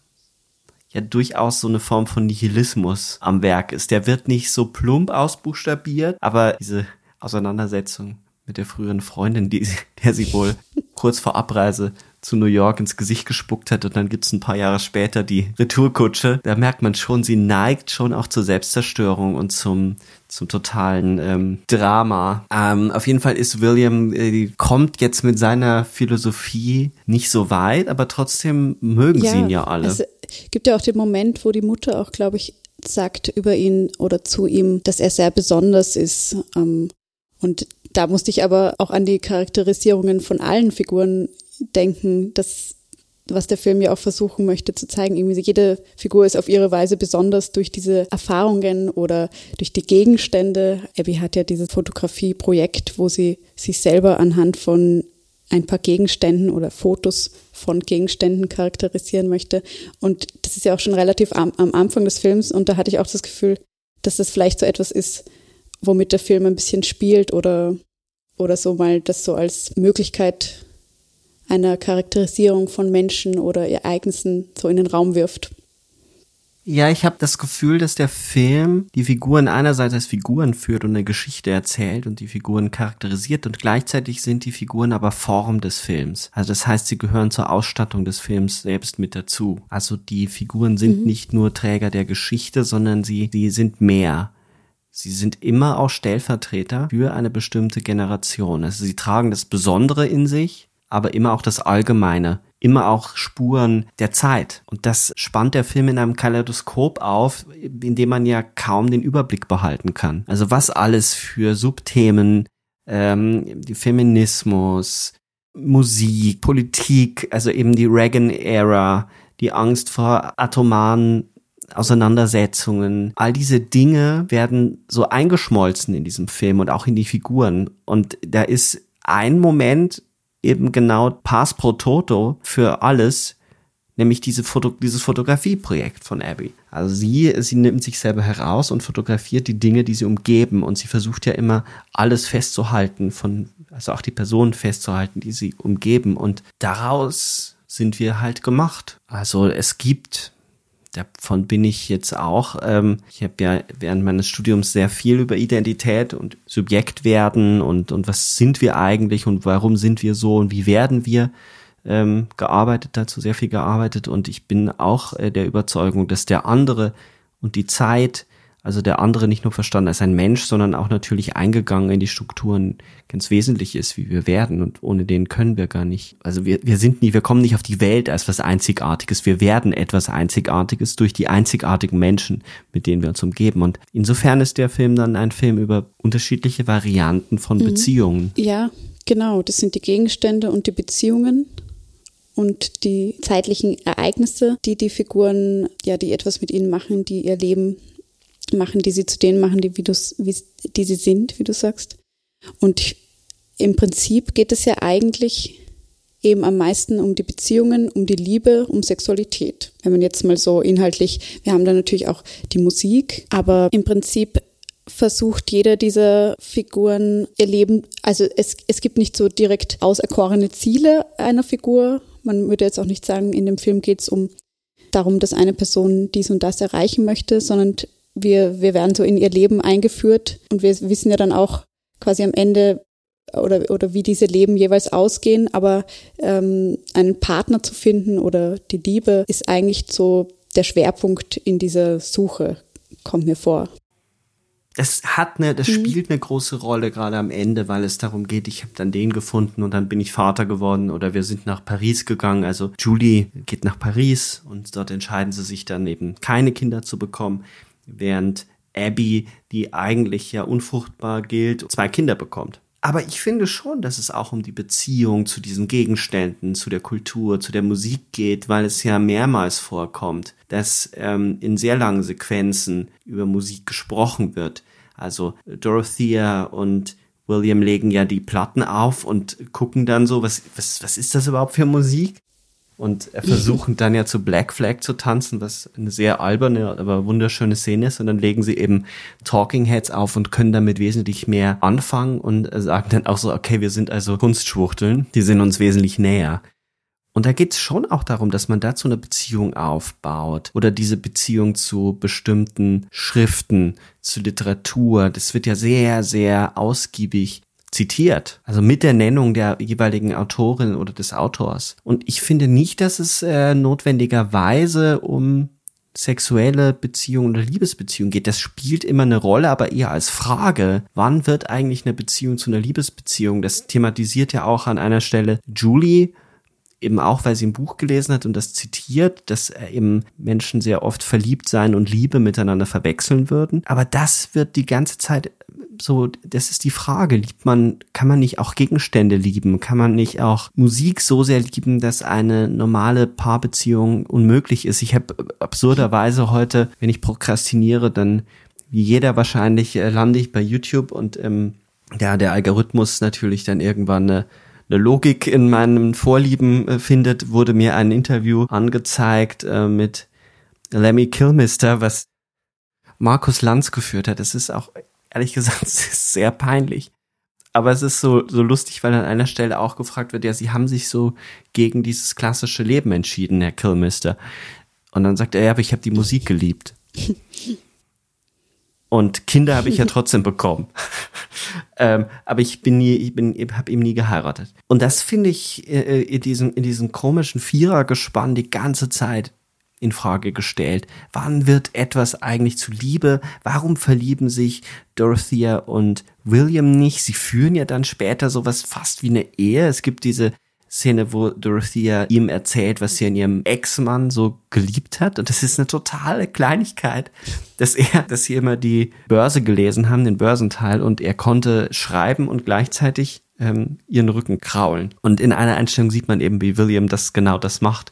ja durchaus so eine Form von Nihilismus am Werk ist. Der wird nicht so plump ausbuchstabiert, aber diese Auseinandersetzung mit der früheren Freundin, die, der sie wohl kurz vor Abreise zu New York ins Gesicht gespuckt hat und dann gibt's ein paar Jahre später die Retourkutsche. Da merkt man schon, sie neigt schon auch zur Selbstzerstörung und zum, zum totalen ähm, Drama. Ähm, auf jeden Fall ist William, äh, kommt jetzt mit seiner Philosophie nicht so weit, aber trotzdem mögen ja, sie ihn ja alle. Es gibt ja auch den Moment, wo die Mutter auch, glaube ich, sagt über ihn oder zu ihm, dass er sehr besonders ist. Ähm, und da musste ich aber auch an die Charakterisierungen von allen Figuren denken, dass was der Film ja auch versuchen möchte zu zeigen. Irgendwie jede Figur ist auf ihre Weise besonders durch diese Erfahrungen oder durch die Gegenstände. Abby hat ja dieses Fotografieprojekt, wo sie sich selber anhand von ein paar Gegenständen oder Fotos von Gegenständen charakterisieren möchte. Und das ist ja auch schon relativ am, am Anfang des Films. Und da hatte ich auch das Gefühl, dass das vielleicht so etwas ist, womit der Film ein bisschen spielt oder, oder so mal das so als Möglichkeit einer Charakterisierung von Menschen oder Ereignissen so in den Raum wirft. Ja, ich habe das Gefühl, dass der Film die Figuren einerseits als Figuren führt und eine Geschichte erzählt und die Figuren charakterisiert und gleichzeitig sind die Figuren aber Form des Films. Also das heißt, sie gehören zur Ausstattung des Films selbst mit dazu. Also die Figuren sind mhm. nicht nur Träger der Geschichte, sondern sie, sie sind mehr. Sie sind immer auch Stellvertreter für eine bestimmte Generation. Also sie tragen das Besondere in sich, aber immer auch das Allgemeine immer auch Spuren der Zeit. Und das spannt der Film in einem Kaleidoskop auf, in dem man ja kaum den Überblick behalten kann. Also was alles für Subthemen, ähm, Feminismus, Musik, Politik, also eben die Reagan-Ära, die Angst vor atomaren Auseinandersetzungen, all diese Dinge werden so eingeschmolzen in diesem Film und auch in die Figuren. Und da ist ein Moment, eben genau Pass pro Toto für alles, nämlich diese Foto, dieses Fotografieprojekt von Abby. Also sie, sie nimmt sich selber heraus und fotografiert die Dinge, die sie umgeben und sie versucht ja immer alles festzuhalten von, also auch die Personen festzuhalten, die sie umgeben und daraus sind wir halt gemacht. Also es gibt davon bin ich jetzt auch. Ähm, ich habe ja während meines Studiums sehr viel über Identität und Subjekt werden und, und was sind wir eigentlich und warum sind wir so und wie werden wir ähm, gearbeitet, dazu sehr viel gearbeitet und ich bin auch äh, der Überzeugung, dass der andere und die Zeit also der andere nicht nur verstanden als ein Mensch, sondern auch natürlich eingegangen in die Strukturen ganz wesentlich ist, wie wir werden und ohne den können wir gar nicht. Also wir, wir sind nie, wir kommen nicht auf die Welt als was Einzigartiges, wir werden etwas Einzigartiges durch die einzigartigen Menschen, mit denen wir uns umgeben und insofern ist der Film dann ein Film über unterschiedliche Varianten von mhm. Beziehungen. Ja, genau, das sind die Gegenstände und die Beziehungen und die zeitlichen Ereignisse, die die Figuren, ja, die etwas mit ihnen machen, die ihr Leben machen, die sie zu denen machen, die, wie wie, die sie sind, wie du sagst. Und im Prinzip geht es ja eigentlich eben am meisten um die Beziehungen, um die Liebe, um Sexualität. Wenn man jetzt mal so inhaltlich, wir haben da natürlich auch die Musik, aber im Prinzip versucht jeder dieser Figuren ihr Leben, also es, es gibt nicht so direkt auserkorene Ziele einer Figur. Man würde jetzt auch nicht sagen, in dem Film geht es um darum, dass eine Person dies und das erreichen möchte, sondern wir, wir werden so in ihr Leben eingeführt und wir wissen ja dann auch quasi am Ende oder, oder wie diese Leben jeweils ausgehen, aber ähm, einen Partner zu finden oder die Liebe ist eigentlich so der Schwerpunkt in dieser Suche, kommt mir vor. Das hat eine, das mhm. spielt eine große Rolle gerade am Ende, weil es darum geht, ich habe dann den gefunden und dann bin ich Vater geworden oder wir sind nach Paris gegangen. Also Julie geht nach Paris und dort entscheiden sie sich dann eben keine Kinder zu bekommen während Abby, die eigentlich ja unfruchtbar gilt, zwei Kinder bekommt. Aber ich finde schon, dass es auch um die Beziehung zu diesen Gegenständen, zu der Kultur, zu der Musik geht, weil es ja mehrmals vorkommt, dass ähm, in sehr langen Sequenzen über Musik gesprochen wird. Also Dorothea und William legen ja die Platten auf und gucken dann so, was, was, was ist das überhaupt für Musik? Und versuchen dann ja zu Black Flag zu tanzen, was eine sehr alberne, aber wunderschöne Szene ist. Und dann legen sie eben Talking Heads auf und können damit wesentlich mehr anfangen und sagen dann auch so, okay, wir sind also Kunstschwuchteln, die sind uns wesentlich näher. Und da geht es schon auch darum, dass man dazu eine Beziehung aufbaut oder diese Beziehung zu bestimmten Schriften, zu Literatur. Das wird ja sehr, sehr ausgiebig zitiert, also mit der Nennung der jeweiligen Autorin oder des Autors. Und ich finde nicht, dass es äh, notwendigerweise um sexuelle Beziehungen oder Liebesbeziehungen geht. Das spielt immer eine Rolle, aber eher als Frage, wann wird eigentlich eine Beziehung zu einer Liebesbeziehung? Das thematisiert ja auch an einer Stelle Julie, eben auch, weil sie ein Buch gelesen hat und das zitiert, dass äh, eben Menschen sehr oft verliebt sein und Liebe miteinander verwechseln würden. Aber das wird die ganze Zeit so, das ist die Frage, liebt man, kann man nicht auch Gegenstände lieben? Kann man nicht auch Musik so sehr lieben, dass eine normale Paarbeziehung unmöglich ist? Ich habe absurderweise heute, wenn ich prokrastiniere, dann wie jeder wahrscheinlich äh, lande ich bei YouTube und ähm, ja, der Algorithmus natürlich dann irgendwann eine, eine Logik in meinen Vorlieben äh, findet, wurde mir ein Interview angezeigt äh, mit Lemmy Kilmister, was Markus Lanz geführt hat. Das ist auch ehrlich gesagt, es ist sehr peinlich. Aber es ist so, so lustig, weil an einer Stelle auch gefragt wird, ja, sie haben sich so gegen dieses klassische Leben entschieden, Herr Kilmister. Und dann sagt er, ja, aber ich habe die Musik geliebt. Und Kinder habe ich ja trotzdem bekommen. ähm, aber ich bin nie, ich bin, habe eben nie geheiratet. Und das finde ich äh, in diesem, in diesem komischen Vierergespann die ganze Zeit in Frage gestellt. Wann wird etwas eigentlich zu Liebe? Warum verlieben sich Dorothea und William nicht? Sie führen ja dann später sowas fast wie eine Ehe. Es gibt diese Szene, wo Dorothea ihm erzählt, was sie an ihrem Ex-Mann so geliebt hat. Und das ist eine totale Kleinigkeit, dass er, dass sie immer die Börse gelesen haben, den Börsenteil, und er konnte schreiben und gleichzeitig ähm, ihren Rücken kraulen. Und in einer Einstellung sieht man eben, wie William das genau das macht.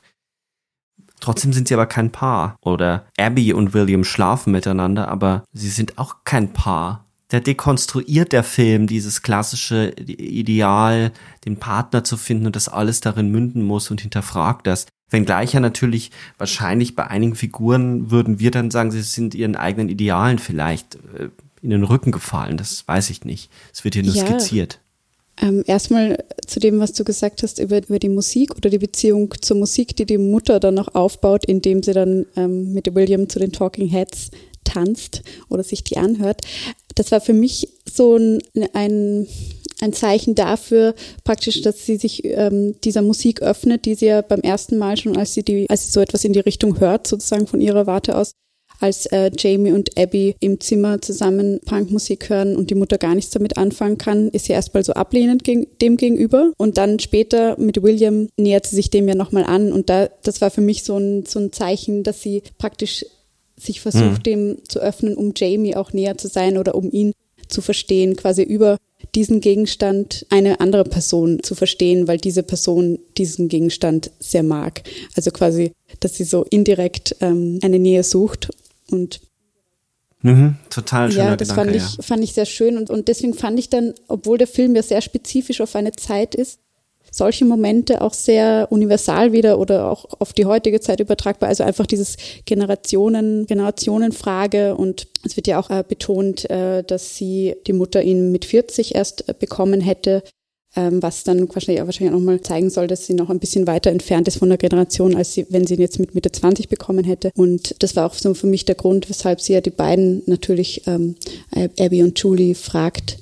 Trotzdem sind sie aber kein Paar. Oder Abby und William schlafen miteinander, aber sie sind auch kein Paar. Da dekonstruiert der Film dieses klassische Ideal, den Partner zu finden und das alles darin münden muss und hinterfragt das. Wenngleich ja natürlich wahrscheinlich bei einigen Figuren würden wir dann sagen, sie sind ihren eigenen Idealen vielleicht äh, in den Rücken gefallen. Das weiß ich nicht. Es wird hier nur ja. skizziert. Ähm, erstmal zu dem, was du gesagt hast über, über die Musik oder die Beziehung zur Musik, die die Mutter dann noch aufbaut, indem sie dann ähm, mit William zu den Talking Heads tanzt oder sich die anhört. Das war für mich so ein, ein, ein Zeichen dafür, praktisch, dass sie sich ähm, dieser Musik öffnet, die sie ja beim ersten Mal schon, als sie die, als sie so etwas in die Richtung hört, sozusagen von ihrer Warte aus, als äh, Jamie und Abby im Zimmer zusammen Punkmusik hören und die Mutter gar nichts damit anfangen kann, ist sie erstmal so ablehnend gegen, dem gegenüber und dann später mit William nähert sie sich dem ja nochmal an und da, das war für mich so ein, so ein Zeichen, dass sie praktisch sich versucht, mhm. dem zu öffnen, um Jamie auch näher zu sein oder um ihn zu verstehen, quasi über diesen Gegenstand eine andere Person zu verstehen, weil diese Person diesen Gegenstand sehr mag. Also quasi, dass sie so indirekt ähm, eine Nähe sucht und Mhm, total schöner Ja, das Gedanke, fand ich, fand ich sehr schön. Und, und deswegen fand ich dann, obwohl der Film ja sehr spezifisch auf eine Zeit ist, solche Momente auch sehr universal wieder oder auch auf die heutige Zeit übertragbar. Also einfach dieses Generationen, Generationenfrage. Und es wird ja auch äh, betont, äh, dass sie die Mutter ihn mit 40 erst äh, bekommen hätte ähm, was dann wahrscheinlich auch nochmal zeigen soll, dass sie noch ein bisschen weiter entfernt ist von der Generation, als sie, wenn sie ihn jetzt mit Mitte 20 bekommen hätte. Und das war auch so für mich der Grund, weshalb sie ja die beiden natürlich, ähm, Abby und Julie, fragt,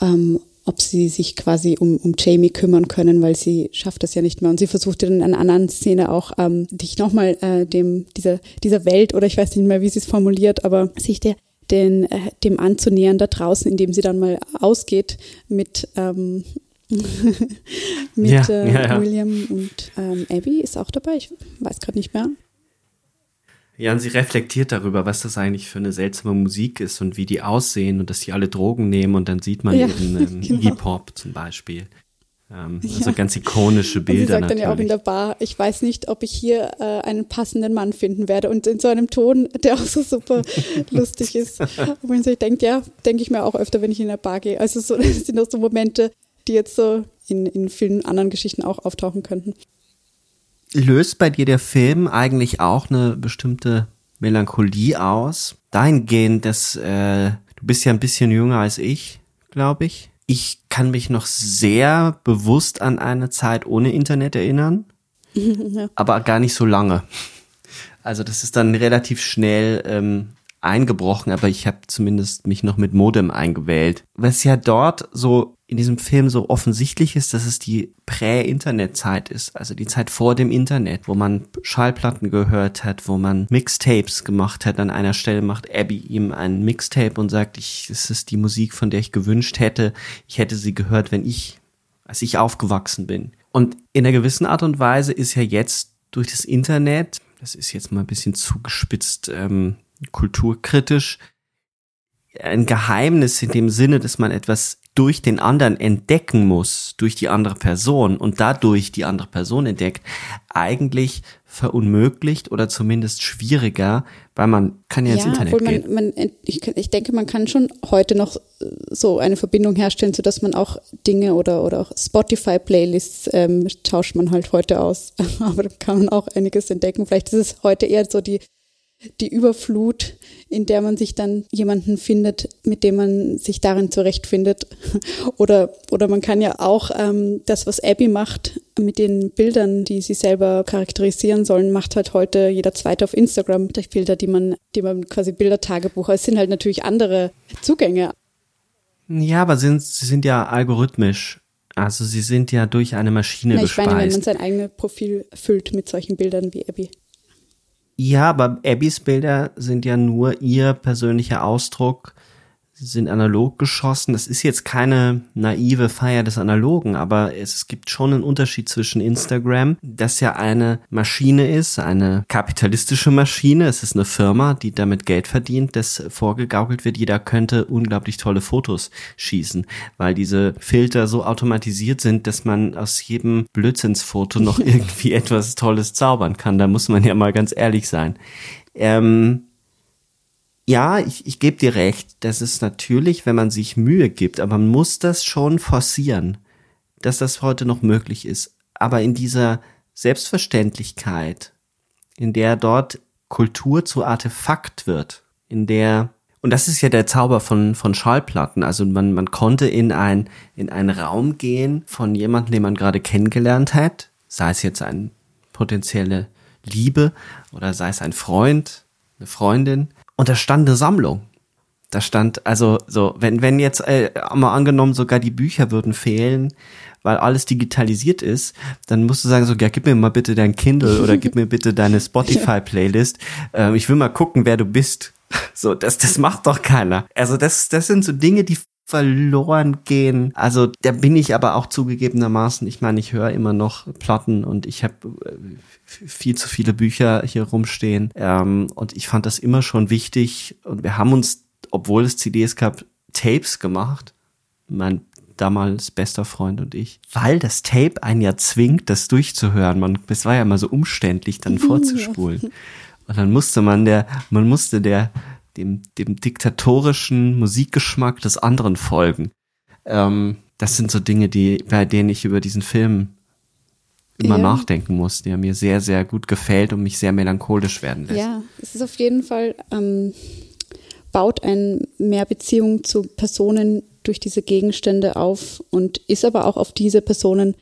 ähm, ob sie sich quasi um, um Jamie kümmern können, weil sie schafft das ja nicht mehr. Und sie versuchte dann in einer anderen Szene auch, ähm, dich nochmal äh, dem, dieser, dieser Welt, oder ich weiß nicht mehr, wie sie es formuliert, aber sich der, den, äh, dem anzunähern da draußen, indem sie dann mal ausgeht mit, ähm, mit ja, äh, ja, ja. William und ähm, Abby ist auch dabei. Ich weiß gerade nicht mehr. Ja, und sie reflektiert darüber, was das eigentlich für eine seltsame Musik ist und wie die aussehen und dass die alle Drogen nehmen und dann sieht man eben ähm, genau. Hip-Hop zum Beispiel. Ähm, also ganz ikonische Bilder. Und sie sagt natürlich. dann ja auch in der Bar, ich weiß nicht, ob ich hier äh, einen passenden Mann finden werde. Und in so einem Ton, der auch so super lustig ist. Man sich denkt, ja, denke ich mir auch öfter, wenn ich in der Bar gehe. Also so, das sind auch so Momente, die jetzt so in, in vielen anderen Geschichten auch auftauchen könnten. Löst bei dir der Film eigentlich auch eine bestimmte Melancholie aus? Dahingehend, dass äh, du bist ja ein bisschen jünger als ich, glaube ich. Ich kann mich noch sehr bewusst an eine Zeit ohne Internet erinnern, ja. aber gar nicht so lange. Also das ist dann relativ schnell ähm, eingebrochen, aber ich habe zumindest mich noch mit Modem eingewählt. Was ja dort so in diesem Film so offensichtlich ist, dass es die Prä-Internet-Zeit ist, also die Zeit vor dem Internet, wo man Schallplatten gehört hat, wo man Mixtapes gemacht hat. An einer Stelle macht Abby ihm ein Mixtape und sagt, ich, es ist die Musik, von der ich gewünscht hätte, ich hätte sie gehört, wenn ich, als ich aufgewachsen bin. Und in einer gewissen Art und Weise ist ja jetzt durch das Internet, das ist jetzt mal ein bisschen zugespitzt, ähm, kulturkritisch, ein Geheimnis in dem Sinne, dass man etwas durch den anderen entdecken muss, durch die andere Person und dadurch die andere Person entdeckt, eigentlich verunmöglicht oder zumindest schwieriger, weil man kann ja, ja ins Internet man, gehen. Man, ich, ich denke, man kann schon heute noch so eine Verbindung herstellen, so dass man auch Dinge oder, oder auch Spotify-Playlists ähm, tauscht man halt heute aus. Aber da kann man auch einiges entdecken. Vielleicht ist es heute eher so die die Überflut, in der man sich dann jemanden findet, mit dem man sich darin zurechtfindet. Oder, oder man kann ja auch ähm, das, was Abby macht, mit den Bildern, die sie selber charakterisieren sollen, macht halt heute jeder Zweite auf Instagram durch Bilder, die man, die man quasi Bildertagebuch. Es sind halt natürlich andere Zugänge. Ja, aber sind, sie sind ja algorithmisch. Also sie sind ja durch eine Maschine Na, ich gespeist. Ich meine, wenn man sein eigenes Profil füllt mit solchen Bildern wie Abby. Ja, aber Abbys Bilder sind ja nur ihr persönlicher Ausdruck sind analog geschossen. Das ist jetzt keine naive Feier des Analogen, aber es gibt schon einen Unterschied zwischen Instagram, das ja eine Maschine ist, eine kapitalistische Maschine. Es ist eine Firma, die damit Geld verdient, das vorgegaukelt wird. Jeder könnte unglaublich tolle Fotos schießen, weil diese Filter so automatisiert sind, dass man aus jedem Blödsinnsfoto noch irgendwie etwas Tolles zaubern kann. Da muss man ja mal ganz ehrlich sein. Ähm, ja, ich, ich gebe dir recht, das ist natürlich, wenn man sich Mühe gibt, aber man muss das schon forcieren, dass das heute noch möglich ist. Aber in dieser Selbstverständlichkeit, in der dort Kultur zu Artefakt wird, in der und das ist ja der Zauber von, von Schallplatten. Also man, man konnte in ein, in einen Raum gehen von jemandem, den man gerade kennengelernt hat, sei es jetzt eine potenzielle Liebe oder sei es ein Freund, eine Freundin. Und da stand eine Sammlung. Da stand, also so, wenn, wenn jetzt äh, mal angenommen sogar die Bücher würden fehlen, weil alles digitalisiert ist, dann musst du sagen, so, ja, gib mir mal bitte dein Kindle oder gib mir bitte deine Spotify-Playlist. Ähm, ich will mal gucken, wer du bist. So, das, das macht doch keiner. Also das, das sind so Dinge, die verloren gehen. Also da bin ich aber auch zugegebenermaßen, ich meine, ich höre immer noch Platten und ich habe äh, viel zu viele Bücher hier rumstehen. Ähm, und ich fand das immer schon wichtig. Und wir haben uns, obwohl es CDs gab, Tapes gemacht. Mein damals bester Freund und ich, weil das Tape einen ja zwingt, das durchzuhören. Man, es war ja immer so umständlich, dann vorzuspulen. Und dann musste man der, man musste der dem, dem diktatorischen Musikgeschmack des anderen folgen. Ähm, das sind so Dinge, die, bei denen ich über diesen Film immer ja. nachdenken muss, der mir sehr, sehr gut gefällt und mich sehr melancholisch werden lässt. Ja, es ist auf jeden Fall, ähm, baut ein mehr Beziehung zu Personen durch diese Gegenstände auf und ist aber auch auf diese Personen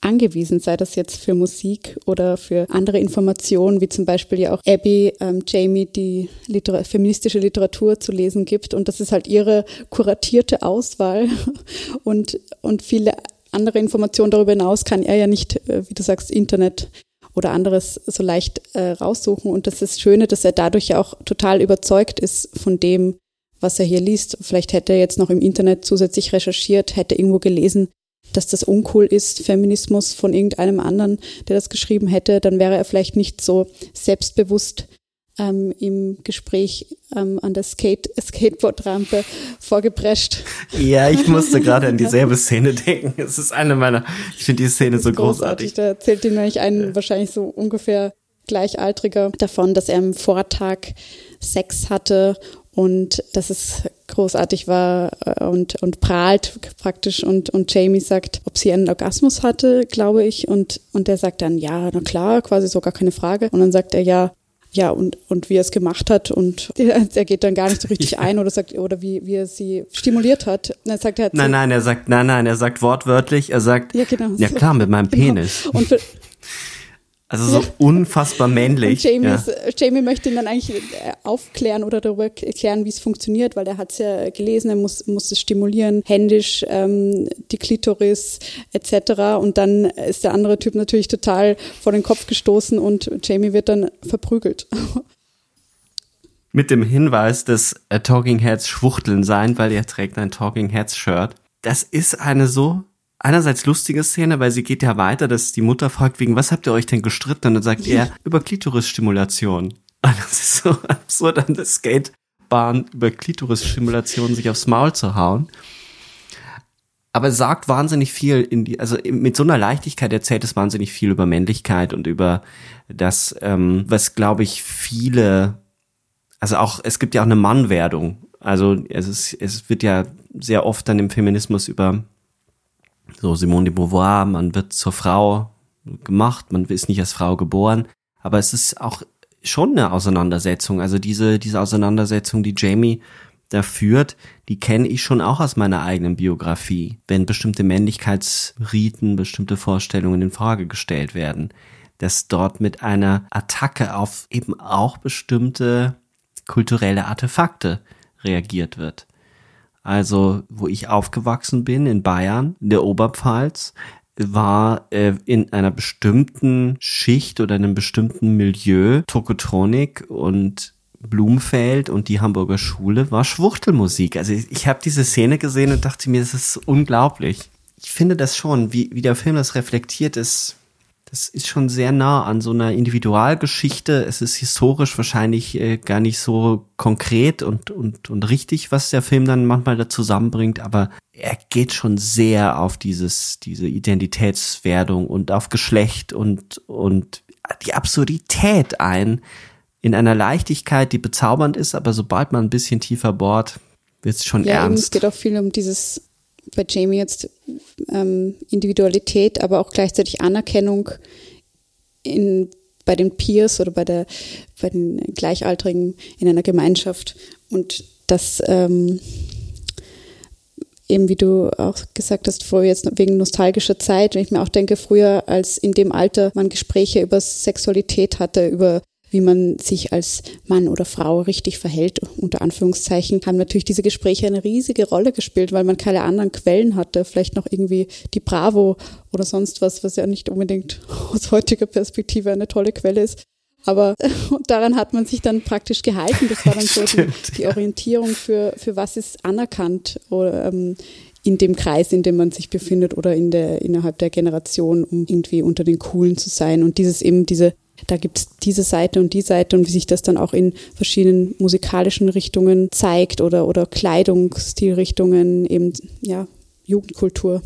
angewiesen, sei das jetzt für Musik oder für andere Informationen, wie zum Beispiel ja auch Abby ähm, Jamie die Liter feministische Literatur zu lesen gibt. Und das ist halt ihre kuratierte Auswahl und, und viele andere Informationen darüber hinaus kann er ja nicht, äh, wie du sagst, Internet oder anderes so leicht äh, raussuchen. Und das ist das Schöne, dass er dadurch ja auch total überzeugt ist von dem, was er hier liest. Vielleicht hätte er jetzt noch im Internet zusätzlich recherchiert, hätte irgendwo gelesen, dass das uncool ist, Feminismus von irgendeinem anderen, der das geschrieben hätte, dann wäre er vielleicht nicht so selbstbewusst ähm, im Gespräch ähm, an der Skate Skateboardrampe vorgeprescht. Ja, ich musste gerade an dieselbe Szene denken. Es ist eine meiner, ich finde die Szene so großartig. großartig. Da erzählt ihm nämlich ein wahrscheinlich so ungefähr Gleichaltriger davon, dass er am Vortag Sex hatte und dass es großartig war äh, und, und prahlt praktisch und, und Jamie sagt, ob sie einen Orgasmus hatte, glaube ich, und, und der sagt dann, ja, na klar, quasi so gar keine Frage. Und dann sagt er, ja, ja, und, und wie er es gemacht hat und er geht dann gar nicht so richtig ja. ein oder sagt, oder wie, wie er sie stimuliert hat. Und dann sagt er, nein, nein, er sagt, nein, nein, er sagt wortwörtlich, er sagt, ja, genau, ja klar, mit meinem genau. Penis. Und für, also so unfassbar männlich. Jamie, ja. ist, Jamie möchte ihn dann eigentlich äh, aufklären oder darüber erklären, wie es funktioniert, weil er hat es ja gelesen, er muss, muss es stimulieren, händisch, ähm, die Klitoris etc. Und dann ist der andere Typ natürlich total vor den Kopf gestoßen und Jamie wird dann verprügelt. Mit dem Hinweis, dass äh, Talking Heads schwuchteln sein, weil er trägt ein Talking Heads Shirt. Das ist eine so einerseits lustige Szene, weil sie geht ja weiter, dass die Mutter fragt, wegen was habt ihr euch denn gestritten? Und dann sagt ja. er, über Klitorisstimulation. Das ist so absurd, an der Skatebahn über Klitorisstimulation sich aufs Maul zu hauen. Aber es sagt wahnsinnig viel in die, also mit so einer Leichtigkeit erzählt es wahnsinnig viel über Männlichkeit und über das, ähm, was glaube ich viele, also auch, es gibt ja auch eine Mannwerdung. Also es ist, es wird ja sehr oft dann im Feminismus über so Simone de Beauvoir, man wird zur Frau gemacht, man ist nicht als Frau geboren, aber es ist auch schon eine Auseinandersetzung. Also diese, diese Auseinandersetzung, die Jamie da führt, die kenne ich schon auch aus meiner eigenen Biografie, wenn bestimmte Männlichkeitsriten, bestimmte Vorstellungen in Frage gestellt werden, dass dort mit einer Attacke auf eben auch bestimmte kulturelle Artefakte reagiert wird. Also, wo ich aufgewachsen bin, in Bayern, in der Oberpfalz, war äh, in einer bestimmten Schicht oder einem bestimmten Milieu Tokotronik und Blumfeld und die Hamburger Schule war Schwuchtelmusik. Also ich, ich habe diese Szene gesehen und dachte mir, das ist unglaublich. Ich finde das schon, wie, wie der Film das reflektiert ist, das ist schon sehr nah an so einer Individualgeschichte. Es ist historisch wahrscheinlich äh, gar nicht so konkret und, und, und richtig, was der Film dann manchmal da zusammenbringt, aber er geht schon sehr auf dieses, diese Identitätswerdung und auf Geschlecht und, und die Absurdität ein, in einer Leichtigkeit, die bezaubernd ist, aber sobald man ein bisschen tiefer bohrt, wird es schon ja, ernst. Es geht auch viel um dieses, bei Jamie jetzt ähm, Individualität, aber auch gleichzeitig Anerkennung in, bei den Peers oder bei, der, bei den Gleichaltrigen in einer Gemeinschaft. Und das ähm, eben wie du auch gesagt hast, vorher jetzt wegen nostalgischer Zeit, wenn ich mir auch denke, früher als in dem Alter man Gespräche über Sexualität hatte, über wie man sich als Mann oder Frau richtig verhält, unter Anführungszeichen, haben natürlich diese Gespräche eine riesige Rolle gespielt, weil man keine anderen Quellen hatte, vielleicht noch irgendwie die Bravo oder sonst was, was ja nicht unbedingt aus heutiger Perspektive eine tolle Quelle ist. Aber daran hat man sich dann praktisch gehalten. Das war dann so die, die Orientierung für, für was ist anerkannt oder, ähm, in dem Kreis, in dem man sich befindet oder in der, innerhalb der Generation, um irgendwie unter den Coolen zu sein. Und dieses eben, diese da gibt es diese Seite und die Seite und wie sich das dann auch in verschiedenen musikalischen Richtungen zeigt oder, oder Kleidungsstilrichtungen, eben ja, Jugendkultur.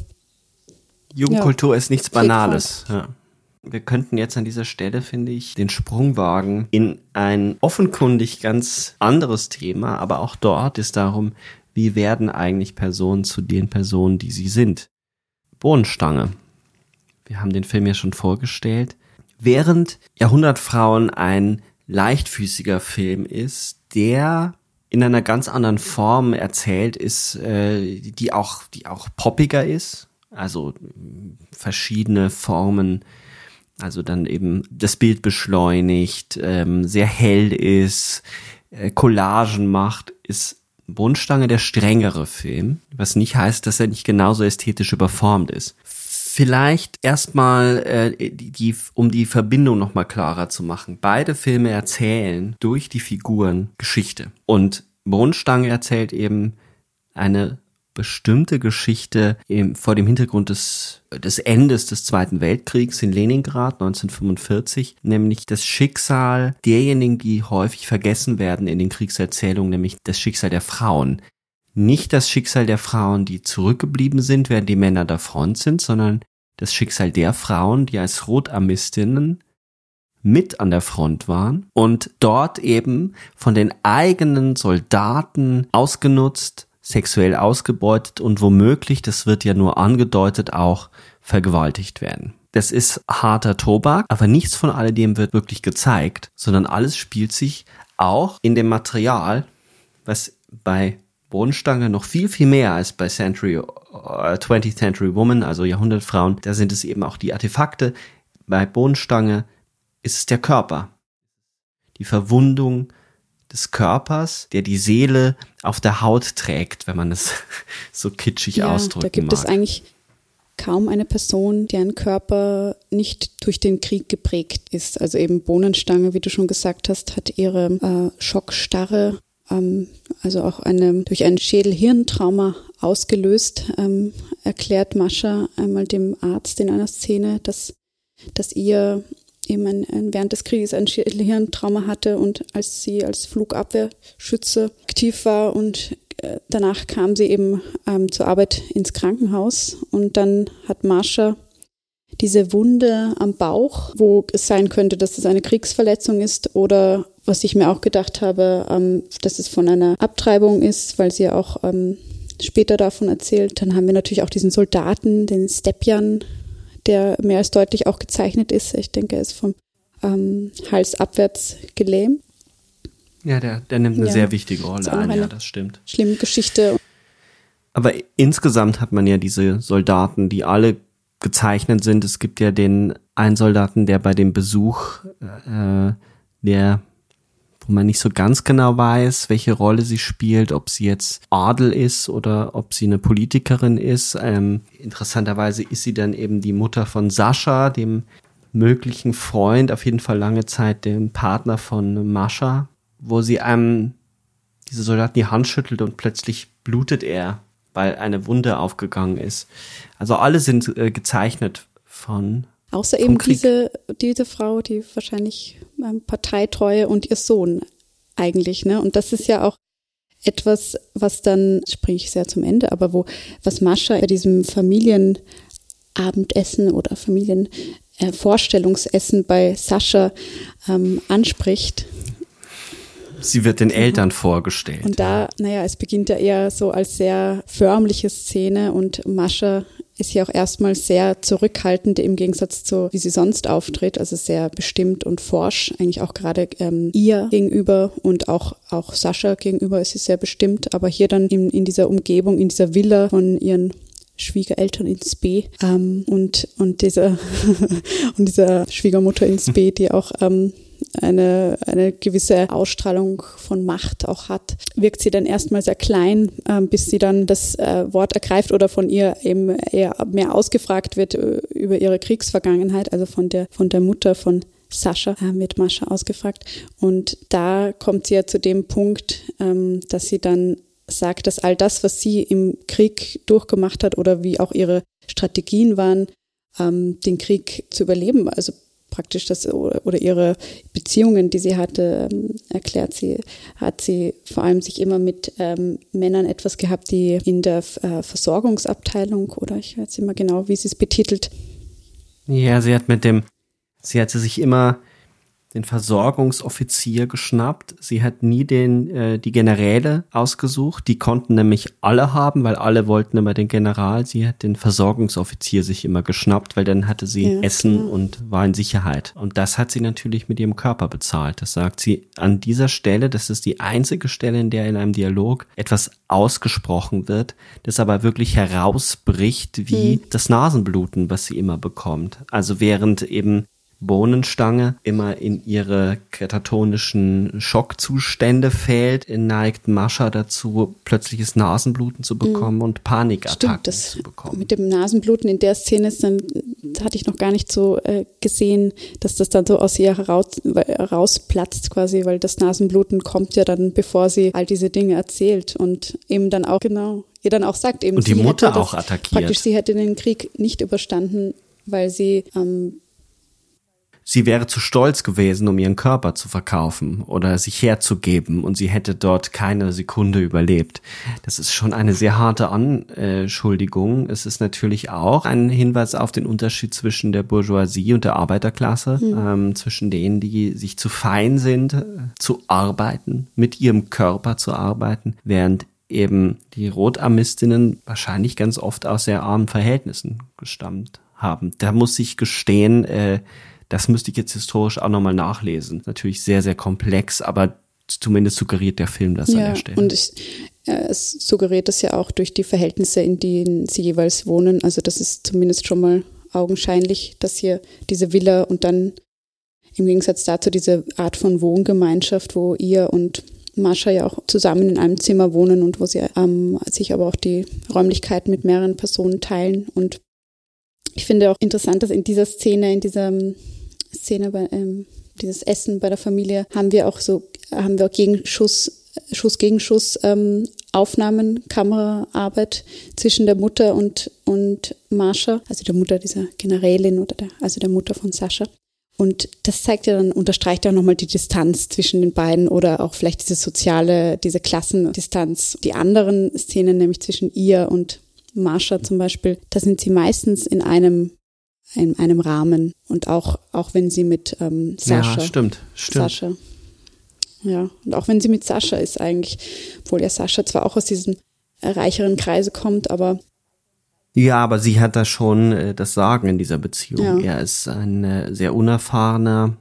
Jugendkultur ja. ist nichts Banales. Ja. Wir könnten jetzt an dieser Stelle, finde ich, den Sprung wagen in ein offenkundig ganz anderes Thema, aber auch dort ist darum, wie werden eigentlich Personen zu den Personen, die sie sind. Bohnenstange. Wir haben den Film ja schon vorgestellt. Während Jahrhundertfrauen ein leichtfüßiger Film ist, der in einer ganz anderen Form erzählt ist, äh, die auch, die auch poppiger ist, also verschiedene Formen, also dann eben das Bild beschleunigt, ähm, sehr hell ist, äh, Collagen macht, ist Bundstange der strengere Film, was nicht heißt, dass er nicht genauso ästhetisch überformt ist. Vielleicht erstmal, äh, die, die, um die Verbindung nochmal klarer zu machen. Beide Filme erzählen durch die Figuren Geschichte. Und Mondstange erzählt eben eine bestimmte Geschichte im, vor dem Hintergrund des, des Endes des Zweiten Weltkriegs in Leningrad 1945, nämlich das Schicksal derjenigen, die häufig vergessen werden in den Kriegserzählungen, nämlich das Schicksal der Frauen nicht das Schicksal der Frauen, die zurückgeblieben sind, während die Männer der Front sind, sondern das Schicksal der Frauen, die als Rotarmistinnen mit an der Front waren und dort eben von den eigenen Soldaten ausgenutzt, sexuell ausgebeutet und womöglich, das wird ja nur angedeutet, auch vergewaltigt werden. Das ist harter Tobak, aber nichts von alledem wird wirklich gezeigt, sondern alles spielt sich auch in dem Material, was bei Bodenstange noch viel, viel mehr als bei Century, äh, 20th Century Woman, also Jahrhundertfrauen. Da sind es eben auch die Artefakte. Bei Bodenstange ist es der Körper. Die Verwundung des Körpers, der die Seele auf der Haut trägt, wenn man es so kitschig ja, ausdrücken Da gibt mag. es eigentlich kaum eine Person, deren Körper nicht durch den Krieg geprägt ist. Also eben Bohnenstange, wie du schon gesagt hast, hat ihre äh, Schockstarre ähm, also auch eine, durch ein Schädel-Hirntrauma ausgelöst, ähm, erklärt Mascha einmal dem Arzt in einer Szene, dass, dass ihr eben ein, ein, während des Krieges ein Schädel-Hirntrauma hatte und als sie als Flugabwehrschütze aktiv war und äh, danach kam sie eben ähm, zur Arbeit ins Krankenhaus und dann hat Marsha diese Wunde am Bauch, wo es sein könnte, dass es eine Kriegsverletzung ist oder was ich mir auch gedacht habe, ähm, dass es von einer Abtreibung ist, weil sie ja auch ähm, später davon erzählt. Dann haben wir natürlich auch diesen Soldaten, den Stepjan, der mehr als deutlich auch gezeichnet ist. Ich denke, er ist vom ähm, halsabwärts gelähmt. Ja, der, der nimmt eine ja. sehr wichtige Rolle ein, ja, das stimmt. Schlimme Geschichte. Aber insgesamt hat man ja diese Soldaten, die alle gezeichnet sind. Es gibt ja den einen Soldaten, der bei dem Besuch, äh, der, man nicht so ganz genau weiß, welche Rolle sie spielt, ob sie jetzt Adel ist oder ob sie eine Politikerin ist. Ähm, interessanterweise ist sie dann eben die Mutter von Sascha, dem möglichen Freund, auf jeden Fall lange Zeit dem Partner von Mascha, wo sie einem diese Soldaten die Hand schüttelt und plötzlich blutet er, weil eine Wunde aufgegangen ist. Also alle sind äh, gezeichnet von Außer eben diese, diese Frau, die wahrscheinlich ähm, Parteitreue und ihr Sohn eigentlich, ne? Und das ist ja auch etwas, was dann, springe ich sehr zum Ende, aber wo, was Mascha bei diesem Familienabendessen oder Familienvorstellungsessen äh, bei Sascha ähm, anspricht, Sie wird den Eltern vorgestellt. Und da, naja, es beginnt ja eher so als sehr förmliche Szene und Mascha ist ja auch erstmal sehr zurückhaltend im Gegensatz zu, wie sie sonst auftritt, also sehr bestimmt und forsch, eigentlich auch gerade ähm, ihr gegenüber und auch, auch Sascha gegenüber ist sie sehr bestimmt, aber hier dann in, in dieser Umgebung, in dieser Villa von ihren Schwiegereltern ins B ähm, und, und dieser und dieser Schwiegermutter ins B, die auch ähm, eine, eine gewisse Ausstrahlung von Macht auch hat, wirkt sie dann erstmal sehr klein, äh, bis sie dann das äh, Wort ergreift oder von ihr eben eher mehr ausgefragt wird äh, über ihre Kriegsvergangenheit, also von der, von der Mutter von Sascha äh, wird Mascha ausgefragt. Und da kommt sie ja zu dem Punkt, ähm, dass sie dann sagt, dass all das, was sie im Krieg durchgemacht hat oder wie auch ihre Strategien waren, ähm, den Krieg zu überleben, also praktisch das oder ihre Beziehungen, die sie hatte, ähm, erklärt sie, hat sie vor allem sich immer mit ähm, Männern etwas gehabt, die in der äh, Versorgungsabteilung oder ich weiß immer genau, wie sie es betitelt. Ja, sie hat mit dem, sie hatte sich immer den Versorgungsoffizier geschnappt. Sie hat nie den äh, die Generäle ausgesucht. Die konnten nämlich alle haben, weil alle wollten immer den General. Sie hat den Versorgungsoffizier sich immer geschnappt, weil dann hatte sie ja, Essen klar. und war in Sicherheit. Und das hat sie natürlich mit ihrem Körper bezahlt. Das sagt sie an dieser Stelle. Das ist die einzige Stelle, in der in einem Dialog etwas ausgesprochen wird, das aber wirklich herausbricht wie hm. das Nasenbluten, was sie immer bekommt. Also während eben Bohnenstange immer in ihre katatonischen Schockzustände fällt, neigt Mascha dazu, plötzliches Nasenbluten zu bekommen mhm. und Panikattacken Stimmt, zu bekommen. Mit dem Nasenbluten in der Szene ist dann, hatte ich noch gar nicht so äh, gesehen, dass das dann so aus ihr heraus, rausplatzt quasi, weil das Nasenbluten kommt ja dann, bevor sie all diese Dinge erzählt und eben dann auch, genau, ihr dann auch sagt eben. Und die Mutter auch attackiert. Praktisch, sie hätte den Krieg nicht überstanden, weil sie ähm, sie wäre zu stolz gewesen, um ihren Körper zu verkaufen oder sich herzugeben und sie hätte dort keine Sekunde überlebt. Das ist schon eine sehr harte Anschuldigung. Es ist natürlich auch ein Hinweis auf den Unterschied zwischen der Bourgeoisie und der Arbeiterklasse, mhm. ähm, zwischen denen, die sich zu fein sind, äh, zu arbeiten, mit ihrem Körper zu arbeiten, während eben die Rotarmistinnen wahrscheinlich ganz oft aus sehr armen Verhältnissen gestammt haben. Da muss ich gestehen, äh, das müsste ich jetzt historisch auch nochmal nachlesen. Natürlich sehr, sehr komplex, aber zumindest suggeriert der Film das ja, an der Stelle. Und ich, es suggeriert das ja auch durch die Verhältnisse, in denen sie jeweils wohnen. Also das ist zumindest schon mal augenscheinlich, dass hier diese Villa und dann im Gegensatz dazu diese Art von Wohngemeinschaft, wo ihr und Mascha ja auch zusammen in einem Zimmer wohnen und wo sie ähm, sich aber auch die Räumlichkeiten mit mehreren Personen teilen. Und ich finde auch interessant, dass in dieser Szene, in dieser Szene bei ähm, dieses Essen bei der Familie haben wir auch so haben wir auch Gegenschuss Schuss gegen Schuss ähm, Aufnahmen, Kameraarbeit zwischen der Mutter und und Marsha, also der Mutter dieser Generälin oder der, also der Mutter von Sascha. Und das zeigt ja dann, unterstreicht ja auch nochmal die Distanz zwischen den beiden oder auch vielleicht diese soziale, diese Klassendistanz. Die anderen Szenen, nämlich zwischen ihr und Marsha zum Beispiel, da sind sie meistens in einem in einem Rahmen und auch auch wenn sie mit ähm, Sascha. Ja, stimmt, stimmt. Sascha. Ja, und auch wenn sie mit Sascha ist eigentlich, obwohl ja Sascha zwar auch aus diesem reicheren Kreise kommt, aber ja, aber sie hat da schon äh, das Sagen in dieser Beziehung. Ja. Er ist ein äh, sehr unerfahrener,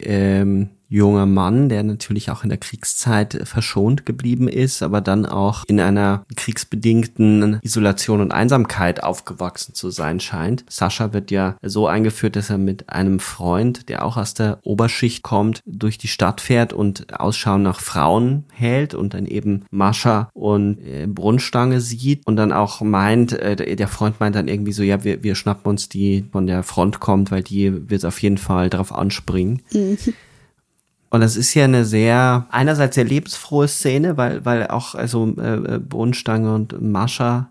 ähm, junger Mann, der natürlich auch in der Kriegszeit verschont geblieben ist, aber dann auch in einer kriegsbedingten Isolation und Einsamkeit aufgewachsen zu sein scheint. Sascha wird ja so eingeführt, dass er mit einem Freund, der auch aus der Oberschicht kommt, durch die Stadt fährt und Ausschau nach Frauen hält und dann eben Mascha und äh, Brunnstange sieht und dann auch meint, äh, der Freund meint dann irgendwie so, ja, wir, wir schnappen uns die von der Front kommt, weil die wird auf jeden Fall darauf anspringen. Mhm. Und das ist ja eine sehr, einerseits sehr lebensfrohe Szene, weil, weil auch, also äh, äh, Bohnenstange und Mascha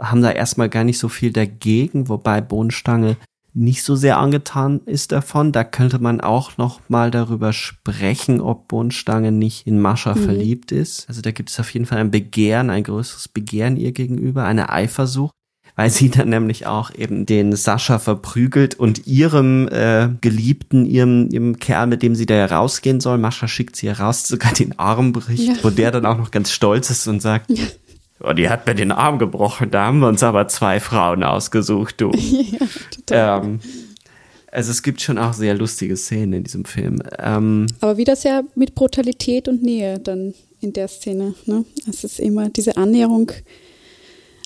haben da erstmal gar nicht so viel dagegen, wobei Bohnenstange nicht so sehr angetan ist davon. Da könnte man auch noch mal darüber sprechen, ob Bohnenstange nicht in Mascha mhm. verliebt ist. Also da gibt es auf jeden Fall ein Begehren, ein größeres Begehren ihr gegenüber, eine Eifersucht weil sie dann nämlich auch eben den Sascha verprügelt und ihrem äh, Geliebten, ihrem, ihrem Kerl, mit dem sie da rausgehen soll, Mascha schickt sie heraus, sogar den Arm bricht, ja. wo der dann auch noch ganz stolz ist und sagt, ja. Oh, die hat mir den Arm gebrochen, da haben wir uns aber zwei Frauen ausgesucht, du. Ja, ähm, also es gibt schon auch sehr lustige Szenen in diesem Film. Ähm, aber wieder sehr mit Brutalität und Nähe dann in der Szene. Ne? Es ist immer diese Annäherung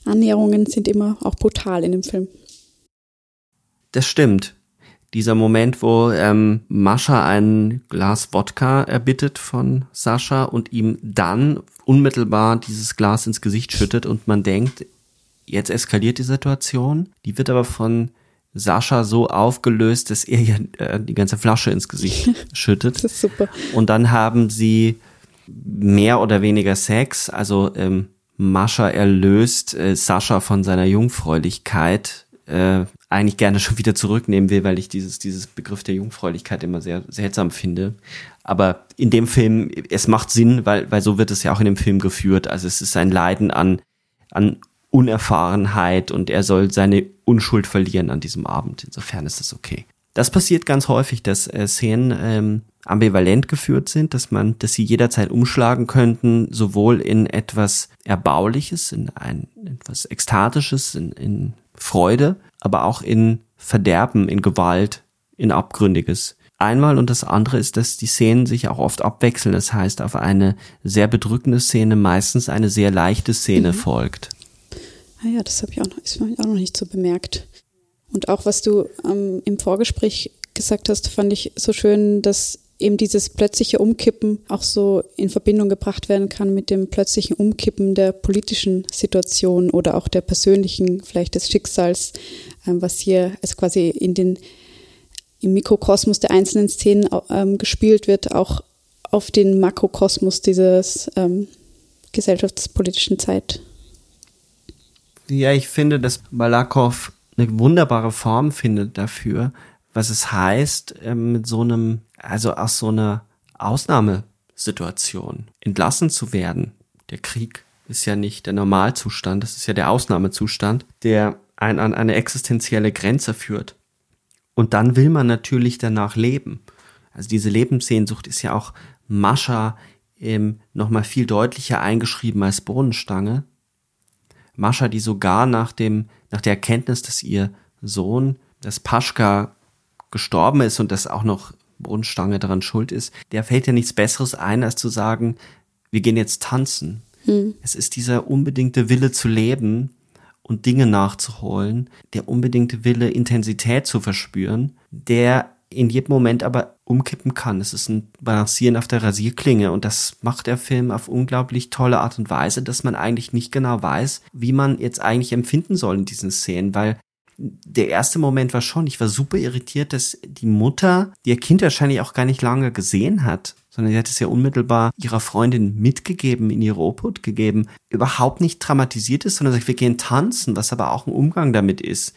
Annäherungen sind immer auch brutal in dem Film. Das stimmt. Dieser Moment, wo ähm, Mascha ein Glas Wodka erbittet von Sascha und ihm dann unmittelbar dieses Glas ins Gesicht schüttet und man denkt, jetzt eskaliert die Situation. Die wird aber von Sascha so aufgelöst, dass er ja äh, die ganze Flasche ins Gesicht schüttet. Das ist super. Und dann haben sie mehr oder weniger Sex, also ähm, Mascha erlöst äh, Sascha von seiner Jungfräulichkeit äh, eigentlich gerne schon wieder zurücknehmen will, weil ich dieses, dieses Begriff der Jungfräulichkeit immer sehr seltsam finde. Aber in dem Film, es macht Sinn, weil, weil so wird es ja auch in dem Film geführt. Also es ist ein Leiden an, an Unerfahrenheit und er soll seine Unschuld verlieren an diesem Abend. Insofern ist es okay. Das passiert ganz häufig, dass äh, Szenen ähm, ambivalent geführt sind, dass man, dass sie jederzeit umschlagen könnten, sowohl in etwas Erbauliches, in ein etwas Ekstatisches, in, in Freude, aber auch in Verderben, in Gewalt, in Abgründiges. Einmal und das andere ist, dass die Szenen sich auch oft abwechseln. Das heißt, auf eine sehr bedrückende Szene meistens eine sehr leichte Szene mhm. folgt. Ah ja, das habe ich auch noch, ist mir auch noch nicht so bemerkt. Und auch was du ähm, im Vorgespräch gesagt hast, fand ich so schön, dass eben dieses plötzliche Umkippen auch so in Verbindung gebracht werden kann mit dem plötzlichen Umkippen der politischen Situation oder auch der persönlichen, vielleicht des Schicksals, ähm, was hier also quasi in den im Mikrokosmos der einzelnen Szenen ähm, gespielt wird, auch auf den Makrokosmos dieses ähm, gesellschaftspolitischen Zeit. Ja, ich finde, dass Malakow eine wunderbare Form findet dafür, was es heißt, ähm, mit so einem, also aus so einer Ausnahmesituation entlassen zu werden. Der Krieg ist ja nicht der Normalzustand, das ist ja der Ausnahmezustand, der einen an eine existenzielle Grenze führt. Und dann will man natürlich danach leben. Also diese Lebenssehnsucht ist ja auch Mascha ähm, nochmal viel deutlicher eingeschrieben als Bohnenstange. Mascha, die sogar nach dem, nach der Erkenntnis, dass ihr Sohn, dass Paschka gestorben ist und dass auch noch Bohnenstange daran schuld ist, der fällt ja nichts Besseres ein, als zu sagen, wir gehen jetzt tanzen. Hm. Es ist dieser unbedingte Wille zu leben und Dinge nachzuholen, der unbedingte Wille, Intensität zu verspüren, der in jedem Moment aber umkippen kann. Es ist ein Balancieren auf der Rasierklinge und das macht der Film auf unglaublich tolle Art und Weise, dass man eigentlich nicht genau weiß, wie man jetzt eigentlich empfinden soll in diesen Szenen, weil der erste Moment war schon, ich war super irritiert, dass die Mutter, die ihr Kind wahrscheinlich auch gar nicht lange gesehen hat, sondern sie hat es ja unmittelbar ihrer Freundin mitgegeben, in ihre Obhut gegeben, überhaupt nicht dramatisiert ist, sondern sagt, wir gehen tanzen, was aber auch ein Umgang damit ist.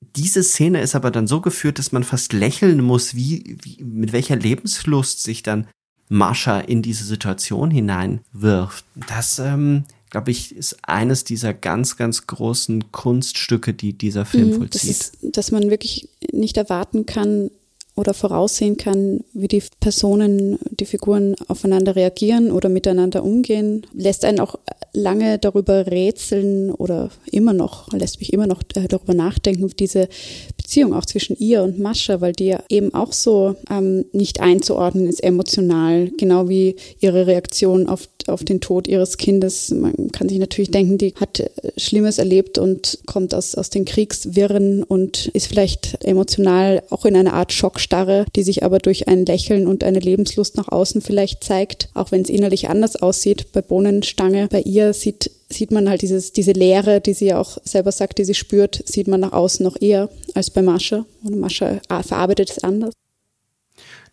Diese Szene ist aber dann so geführt, dass man fast lächeln muss, wie, wie mit welcher Lebenslust sich dann Mascha in diese Situation hineinwirft. Das ähm, glaube ich, ist eines dieser ganz, ganz großen Kunststücke, die dieser Film mhm, vollzieht. Das ist, dass man wirklich nicht erwarten kann, oder voraussehen kann, wie die Personen, die Figuren aufeinander reagieren oder miteinander umgehen, lässt einen auch lange darüber rätseln oder immer noch, lässt mich immer noch äh, darüber nachdenken, diese Beziehung auch zwischen ihr und Mascha, weil die ja eben auch so ähm, nicht einzuordnen ist emotional, genau wie ihre Reaktion auf, auf den Tod ihres Kindes. Man kann sich natürlich denken, die hat äh, Schlimmes erlebt und kommt aus, aus den Kriegswirren und ist vielleicht emotional auch in einer Art Schockstarre, die sich aber durch ein Lächeln und eine Lebenslust nach außen vielleicht zeigt, auch wenn es innerlich anders aussieht. Bei Bohnenstange, bei ihr sieht sieht man halt dieses, diese Leere, die sie ja auch selber sagt, die sie spürt, sieht man nach außen noch eher als bei Mascha. Und Mascha ah, verarbeitet es anders.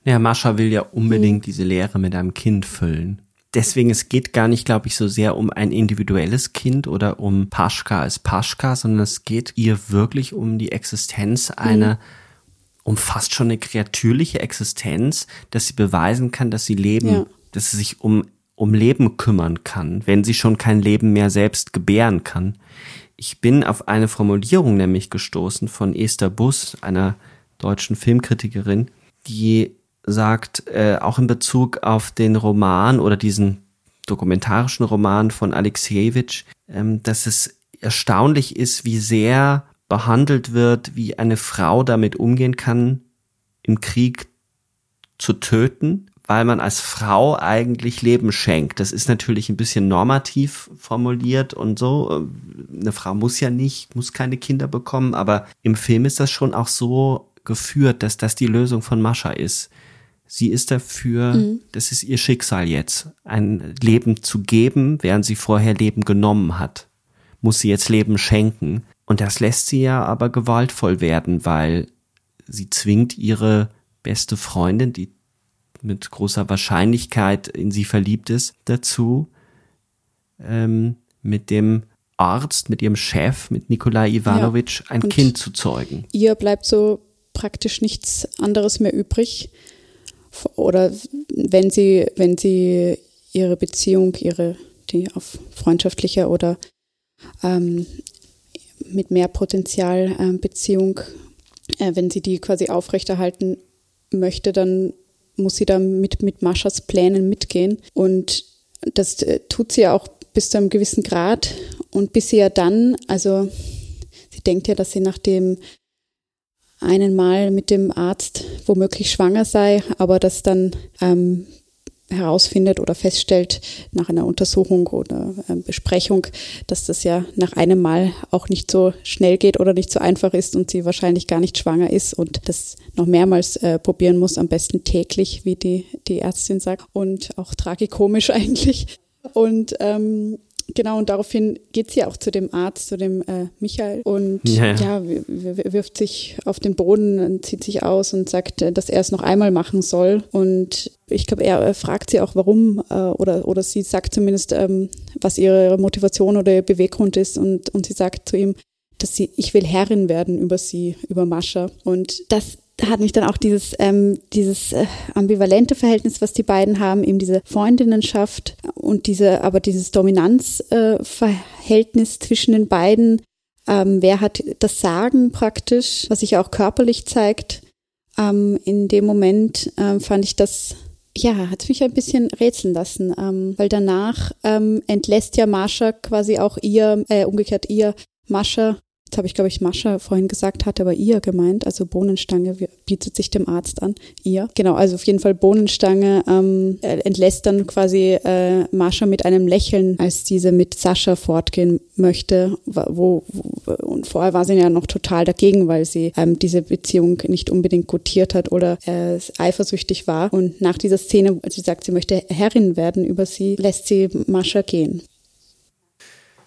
Ja, Mascha will ja unbedingt mhm. diese Leere mit einem Kind füllen. Deswegen, es geht gar nicht, glaube ich, so sehr um ein individuelles Kind oder um Paschka als Paschka, sondern es geht ihr wirklich um die Existenz einer, mhm. um fast schon eine kreatürliche Existenz, dass sie beweisen kann, dass sie leben, ja. dass sie sich um um Leben kümmern kann, wenn sie schon kein Leben mehr selbst gebären kann. Ich bin auf eine Formulierung nämlich gestoßen von Esther Buss, einer deutschen Filmkritikerin, die sagt, äh, auch in Bezug auf den Roman oder diesen dokumentarischen Roman von Alexejewitsch, ähm, dass es erstaunlich ist, wie sehr behandelt wird, wie eine Frau damit umgehen kann, im Krieg zu töten weil man als Frau eigentlich Leben schenkt. Das ist natürlich ein bisschen normativ formuliert und so. Eine Frau muss ja nicht, muss keine Kinder bekommen, aber im Film ist das schon auch so geführt, dass das die Lösung von Mascha ist. Sie ist dafür, mhm. das ist ihr Schicksal jetzt, ein Leben zu geben, während sie vorher Leben genommen hat. Muss sie jetzt Leben schenken. Und das lässt sie ja aber gewaltvoll werden, weil sie zwingt ihre beste Freundin, die mit großer Wahrscheinlichkeit in sie verliebt ist, dazu, ähm, mit dem Arzt, mit ihrem Chef, mit Nikolai Ivanovich, ja, ein Kind zu zeugen. Ihr bleibt so praktisch nichts anderes mehr übrig. Oder wenn sie, wenn sie ihre Beziehung, ihre, die auf freundschaftlicher oder ähm, mit mehr Potenzial äh, Beziehung, äh, wenn sie die quasi aufrechterhalten möchte, dann muss sie da mit, mit Maschas Plänen mitgehen. Und das äh, tut sie ja auch bis zu einem gewissen Grad. Und bis sie ja dann, also sie denkt ja, dass sie nach dem einen Mal mit dem Arzt womöglich schwanger sei, aber dass dann ähm, herausfindet oder feststellt nach einer Untersuchung oder äh, Besprechung, dass das ja nach einem Mal auch nicht so schnell geht oder nicht so einfach ist und sie wahrscheinlich gar nicht schwanger ist und das noch mehrmals äh, probieren muss, am besten täglich, wie die, die Ärztin sagt und auch tragikomisch eigentlich. Und ähm, Genau, und daraufhin geht sie auch zu dem Arzt, zu dem äh, Michael und ja, ja. ja, wirft sich auf den Boden, zieht sich aus und sagt, äh, dass er es noch einmal machen soll. Und ich glaube, er fragt sie auch, warum, äh, oder, oder sie sagt zumindest, ähm, was ihre Motivation oder ihr Beweggrund ist. Und, und sie sagt zu ihm, dass sie, ich will Herrin werden über sie, über Mascha. Und das hat mich dann auch dieses, ähm, dieses äh, ambivalente Verhältnis, was die beiden haben, eben diese Freundinnenschaft und diese, aber dieses Dominanzverhältnis äh, zwischen den beiden. Ähm, wer hat das Sagen praktisch, was sich auch körperlich zeigt. Ähm, in dem Moment ähm, fand ich das ja, hat mich ein bisschen rätseln lassen, ähm, weil danach ähm, entlässt ja Marsha quasi auch ihr, äh, umgekehrt ihr Mascha Jetzt habe ich, glaube ich, Mascha vorhin gesagt, hat aber ihr gemeint. Also Bohnenstange bietet sich dem Arzt an. Ihr. Genau, also auf jeden Fall Bohnenstange ähm, entlässt dann quasi äh, Mascha mit einem Lächeln, als diese mit Sascha fortgehen möchte. Wo, wo, und vorher war sie ja noch total dagegen, weil sie ähm, diese Beziehung nicht unbedingt gutiert hat oder äh, eifersüchtig war. Und nach dieser Szene, als sie sagt, sie möchte Herrin werden über sie, lässt sie Mascha gehen.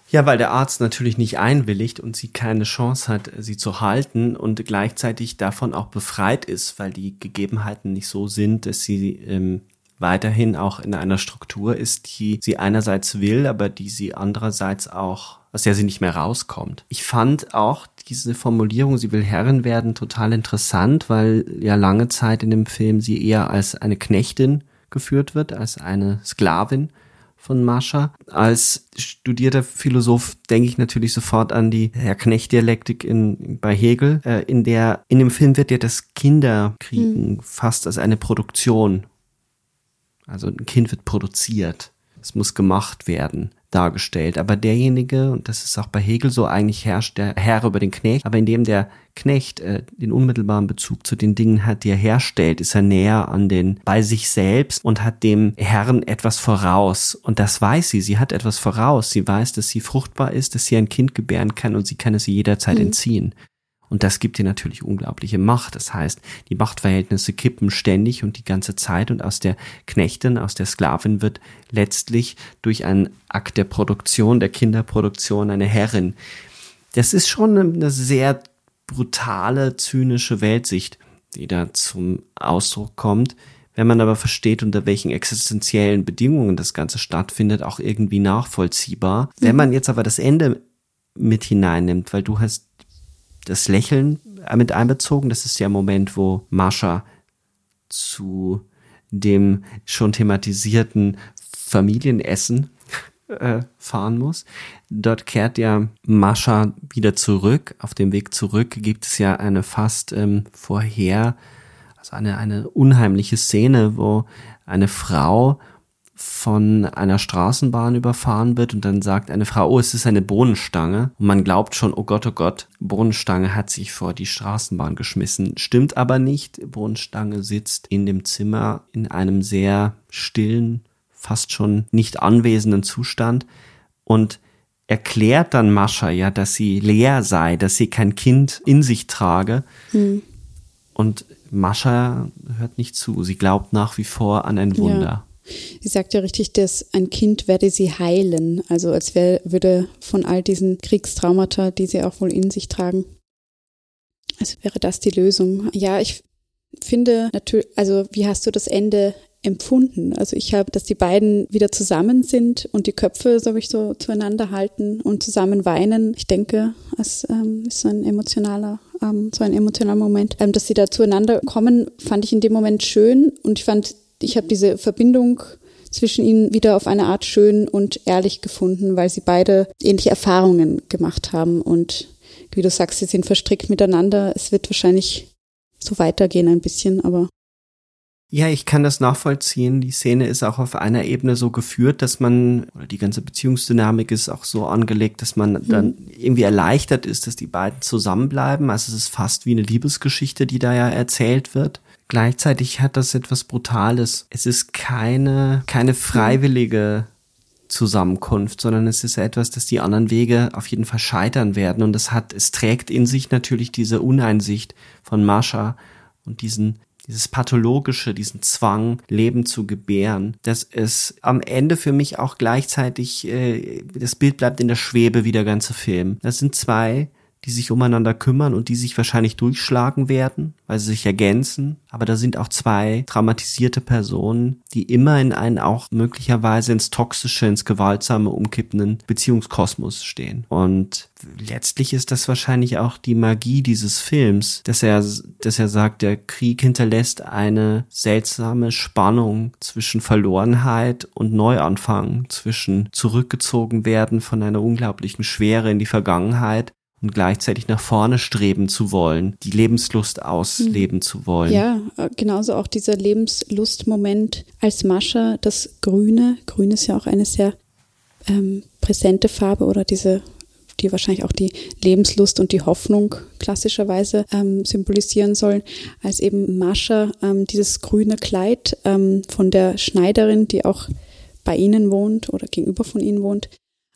Ja, weil der Arzt natürlich nicht einwilligt und sie keine Chance hat, sie zu halten und gleichzeitig davon auch befreit ist, weil die Gegebenheiten nicht so sind, dass sie ähm, weiterhin auch in einer Struktur ist, die sie einerseits will, aber die sie andererseits auch, aus der sie nicht mehr rauskommt. Ich fand auch diese Formulierung, sie will Herrin werden, total interessant, weil ja lange Zeit in dem Film sie eher als eine Knechtin geführt wird, als eine Sklavin von Mascha. Als studierter Philosoph denke ich natürlich sofort an die Herr Knecht-Dialektik in, bei Hegel, äh, in der, in dem Film wird ja das Kinderkriegen mhm. fast als eine Produktion. Also ein Kind wird produziert. Es muss gemacht werden dargestellt. Aber derjenige, und das ist auch bei Hegel so, eigentlich herrscht der Herr über den Knecht, aber indem der Knecht äh, den unmittelbaren Bezug zu den Dingen hat, die er herstellt, ist er näher an den bei sich selbst und hat dem Herrn etwas voraus. Und das weiß sie. Sie hat etwas voraus. Sie weiß, dass sie fruchtbar ist, dass sie ein Kind gebären kann und sie kann es jederzeit mhm. entziehen. Und das gibt ihr natürlich unglaubliche Macht. Das heißt, die Machtverhältnisse kippen ständig und die ganze Zeit und aus der Knechtin, aus der Sklavin wird letztlich durch einen Akt der Produktion, der Kinderproduktion eine Herrin. Das ist schon eine sehr brutale, zynische Weltsicht, die da zum Ausdruck kommt. Wenn man aber versteht, unter welchen existenziellen Bedingungen das Ganze stattfindet, auch irgendwie nachvollziehbar. Wenn man jetzt aber das Ende mit hineinnimmt, weil du hast das Lächeln mit einbezogen. Das ist der Moment, wo Mascha zu dem schon thematisierten Familienessen äh, fahren muss. Dort kehrt ja Mascha wieder zurück. Auf dem Weg zurück gibt es ja eine fast ähm, vorher, also eine, eine unheimliche Szene, wo eine Frau von einer Straßenbahn überfahren wird und dann sagt eine Frau, oh, es ist eine Bohnenstange. Und man glaubt schon, oh Gott, oh Gott, Bohnenstange hat sich vor die Straßenbahn geschmissen. Stimmt aber nicht. Bohnenstange sitzt in dem Zimmer in einem sehr stillen, fast schon nicht anwesenden Zustand und erklärt dann Mascha ja, dass sie leer sei, dass sie kein Kind in sich trage. Hm. Und Mascha hört nicht zu. Sie glaubt nach wie vor an ein Wunder. Ja. Sie sagt ja richtig, dass ein Kind werde sie heilen. Also als wär, würde von all diesen Kriegstraumata, die sie auch wohl in sich tragen, als wäre das die Lösung. Ja, ich finde natürlich, also wie hast du das Ende empfunden? Also ich habe, dass die beiden wieder zusammen sind und die Köpfe, so ich, so zueinander halten und zusammen weinen. Ich denke, es ähm, ist so ein emotionaler, ähm, so ein emotionaler Moment. Ähm, dass sie da zueinander kommen, fand ich in dem Moment schön und ich fand ich habe diese Verbindung zwischen ihnen wieder auf eine Art schön und ehrlich gefunden, weil sie beide ähnliche Erfahrungen gemacht haben und wie du sagst, sie sind verstrickt miteinander. Es wird wahrscheinlich so weitergehen ein bisschen, aber ja, ich kann das nachvollziehen. Die Szene ist auch auf einer Ebene so geführt, dass man, oder die ganze Beziehungsdynamik ist auch so angelegt, dass man mhm. dann irgendwie erleichtert ist, dass die beiden zusammenbleiben. Also es ist fast wie eine Liebesgeschichte, die da ja erzählt wird. Gleichzeitig hat das etwas Brutales. Es ist keine, keine freiwillige Zusammenkunft, sondern es ist etwas, dass die anderen Wege auf jeden Fall scheitern werden. Und es hat, es trägt in sich natürlich diese Uneinsicht von Mascha und diesen, dieses pathologische, diesen Zwang, Leben zu gebären, dass es am Ende für mich auch gleichzeitig, äh, das Bild bleibt in der Schwebe wie der ganze Film. Das sind zwei die sich umeinander kümmern und die sich wahrscheinlich durchschlagen werden, weil sie sich ergänzen. Aber da sind auch zwei traumatisierte Personen, die immer in einen auch möglicherweise ins toxische, ins gewaltsame umkippenden Beziehungskosmos stehen. Und letztlich ist das wahrscheinlich auch die Magie dieses Films, dass er, dass er sagt, der Krieg hinterlässt eine seltsame Spannung zwischen Verlorenheit und Neuanfang, zwischen zurückgezogen werden von einer unglaublichen Schwere in die Vergangenheit und gleichzeitig nach vorne streben zu wollen, die Lebenslust ausleben mhm. zu wollen. Ja, äh, genauso auch dieser Lebenslustmoment als Mascha, das Grüne. Grün ist ja auch eine sehr ähm, präsente Farbe oder diese, die wahrscheinlich auch die Lebenslust und die Hoffnung klassischerweise ähm, symbolisieren sollen, als eben Mascha ähm, dieses grüne Kleid ähm, von der Schneiderin, die auch bei ihnen wohnt oder gegenüber von ihnen wohnt,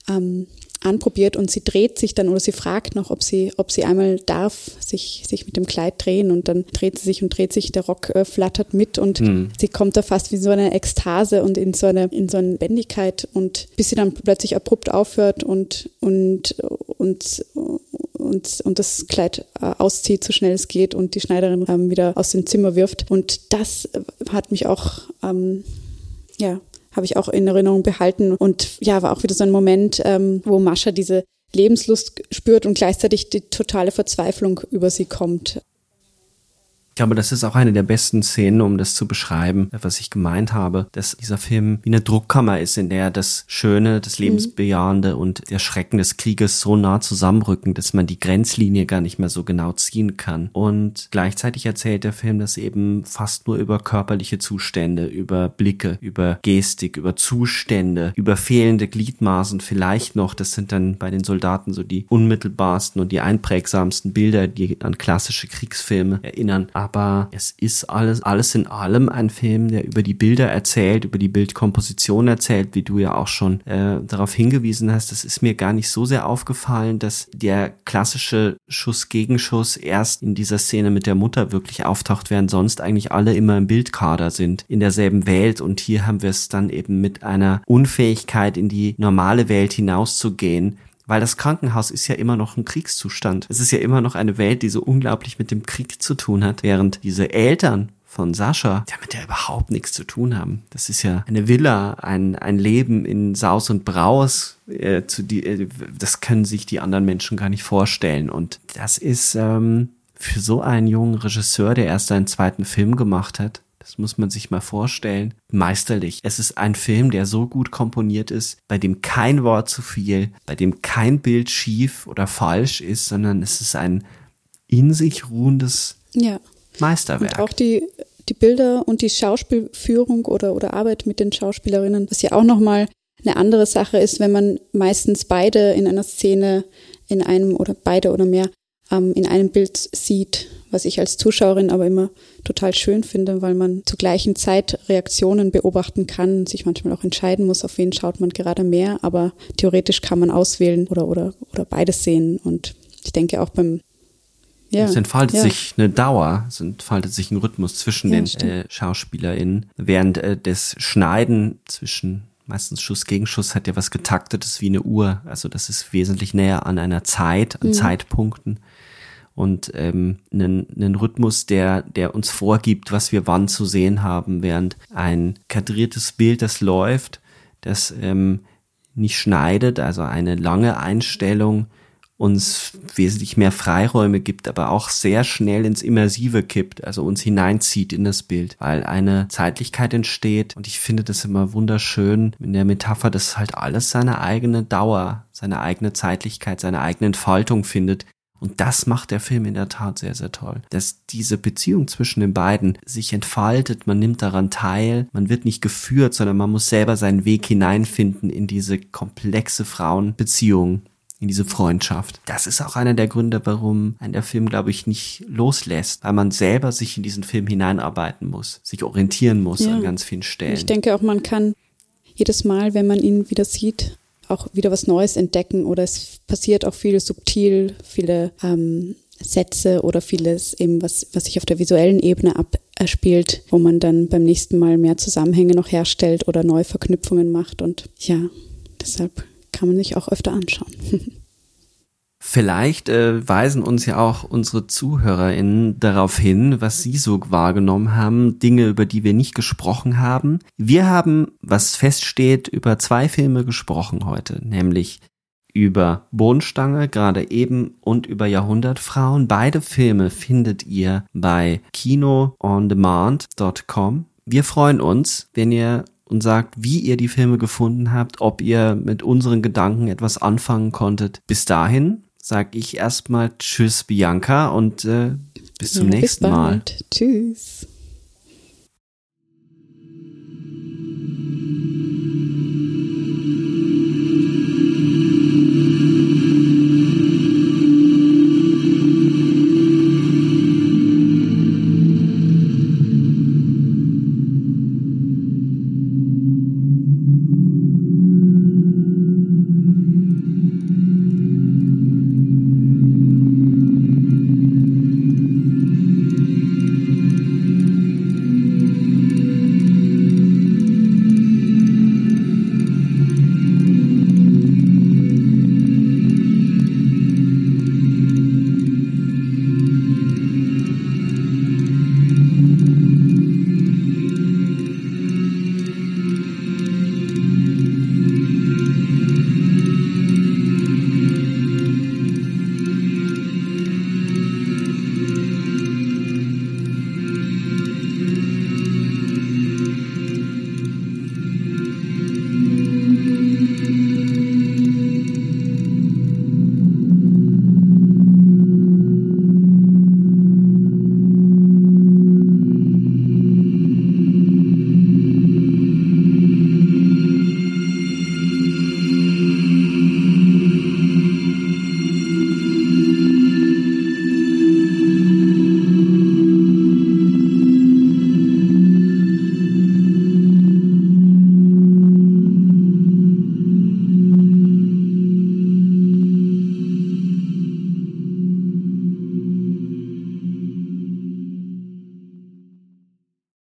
ähm, anprobiert und sie dreht sich dann oder sie fragt noch, ob sie, ob sie einmal darf, sich, sich mit dem Kleid drehen und dann dreht sie sich und dreht sich, der Rock äh, flattert mit und mhm. sie kommt da fast wie so eine Ekstase und in so eine, in so eine Bändigkeit und bis sie dann plötzlich abrupt aufhört und, und, und, und, und das Kleid äh, auszieht, so schnell es geht und die Schneiderin ähm, wieder aus dem Zimmer wirft und das hat mich auch, ähm, ja, habe ich auch in Erinnerung behalten. Und ja, war auch wieder so ein Moment, ähm, wo Mascha diese Lebenslust spürt und gleichzeitig die totale Verzweiflung über sie kommt. Ich glaube, das ist auch eine der besten Szenen, um das zu beschreiben, was ich gemeint habe, dass dieser Film wie eine Druckkammer ist, in der das Schöne, das mhm. Lebensbejahende und der Schrecken des Krieges so nah zusammenrücken, dass man die Grenzlinie gar nicht mehr so genau ziehen kann. Und gleichzeitig erzählt der Film das eben fast nur über körperliche Zustände, über Blicke, über Gestik, über Zustände, über fehlende Gliedmaßen vielleicht noch. Das sind dann bei den Soldaten so die unmittelbarsten und die einprägsamsten Bilder, die an klassische Kriegsfilme erinnern aber es ist alles, alles in allem ein Film, der über die Bilder erzählt, über die Bildkomposition erzählt, wie du ja auch schon äh, darauf hingewiesen hast. Das ist mir gar nicht so sehr aufgefallen, dass der klassische Schuss-Gegenschuss erst in dieser Szene mit der Mutter wirklich auftaucht, während sonst eigentlich alle immer im Bildkader sind, in derselben Welt. Und hier haben wir es dann eben mit einer Unfähigkeit in die normale Welt hinauszugehen, weil das Krankenhaus ist ja immer noch ein Kriegszustand. Es ist ja immer noch eine Welt, die so unglaublich mit dem Krieg zu tun hat, während diese Eltern von Sascha damit ja überhaupt nichts zu tun haben. Das ist ja eine Villa, ein, ein Leben in Saus und Braus, äh, zu die, äh, das können sich die anderen Menschen gar nicht vorstellen. Und das ist ähm, für so einen jungen Regisseur, der erst seinen zweiten Film gemacht hat, das muss man sich mal vorstellen. Meisterlich. Es ist ein Film, der so gut komponiert ist, bei dem kein Wort zu viel, bei dem kein Bild schief oder falsch ist, sondern es ist ein in sich ruhendes ja. Meisterwerk. Und auch die, die Bilder und die Schauspielführung oder, oder Arbeit mit den Schauspielerinnen, was ja auch nochmal eine andere Sache ist, wenn man meistens beide in einer Szene in einem oder beide oder mehr ähm, in einem Bild sieht was ich als Zuschauerin aber immer total schön finde, weil man zur gleichen Zeit Reaktionen beobachten kann, sich manchmal auch entscheiden muss, auf wen schaut man gerade mehr, aber theoretisch kann man auswählen oder, oder, oder beides sehen und ich denke auch beim ja, es entfaltet ja. sich eine Dauer, es entfaltet sich ein Rhythmus zwischen ja, den äh, SchauspielerInnen, während äh, das Schneiden zwischen meistens Schuss gegen Schuss hat ja was getaktetes wie eine Uhr. Also das ist wesentlich näher an einer Zeit, an mhm. Zeitpunkten und ähm, einen, einen Rhythmus, der, der uns vorgibt, was wir wann zu sehen haben, während ein kadriertes Bild, das läuft, das ähm, nicht schneidet, also eine lange Einstellung uns wesentlich mehr Freiräume gibt, aber auch sehr schnell ins Immersive kippt, also uns hineinzieht in das Bild, weil eine Zeitlichkeit entsteht. Und ich finde das immer wunderschön in der Metapher, dass halt alles seine eigene Dauer, seine eigene Zeitlichkeit, seine eigene Entfaltung findet, und das macht der Film in der Tat sehr, sehr toll. Dass diese Beziehung zwischen den beiden sich entfaltet, man nimmt daran teil, man wird nicht geführt, sondern man muss selber seinen Weg hineinfinden in diese komplexe Frauenbeziehung in diese Freundschaft. Das ist auch einer der Gründe, warum ein der Film, glaube ich, nicht loslässt, weil man selber sich in diesen Film hineinarbeiten muss, sich orientieren muss ja. an ganz vielen Stellen. Ich denke auch, man kann jedes Mal, wenn man ihn wieder sieht, auch wieder was Neues entdecken oder es passiert auch viel subtil, viele ähm, Sätze oder vieles eben, was, was sich auf der visuellen Ebene abspielt, wo man dann beim nächsten Mal mehr Zusammenhänge noch herstellt oder neue Verknüpfungen macht. Und ja, deshalb kann man sich auch öfter anschauen. Vielleicht äh, weisen uns ja auch unsere ZuhörerInnen darauf hin, was sie so wahrgenommen haben, Dinge, über die wir nicht gesprochen haben. Wir haben, was feststeht, über zwei Filme gesprochen heute, nämlich über Bohnenstange, gerade eben, und über Jahrhundertfrauen. Beide Filme findet ihr bei kinoondemand.com. Wir freuen uns, wenn ihr uns sagt, wie ihr die Filme gefunden habt, ob ihr mit unseren Gedanken etwas anfangen konntet. Bis dahin sage ich erstmal Tschüss, Bianca, und äh, bis zum ja, nächsten bis Mal. Tschüss.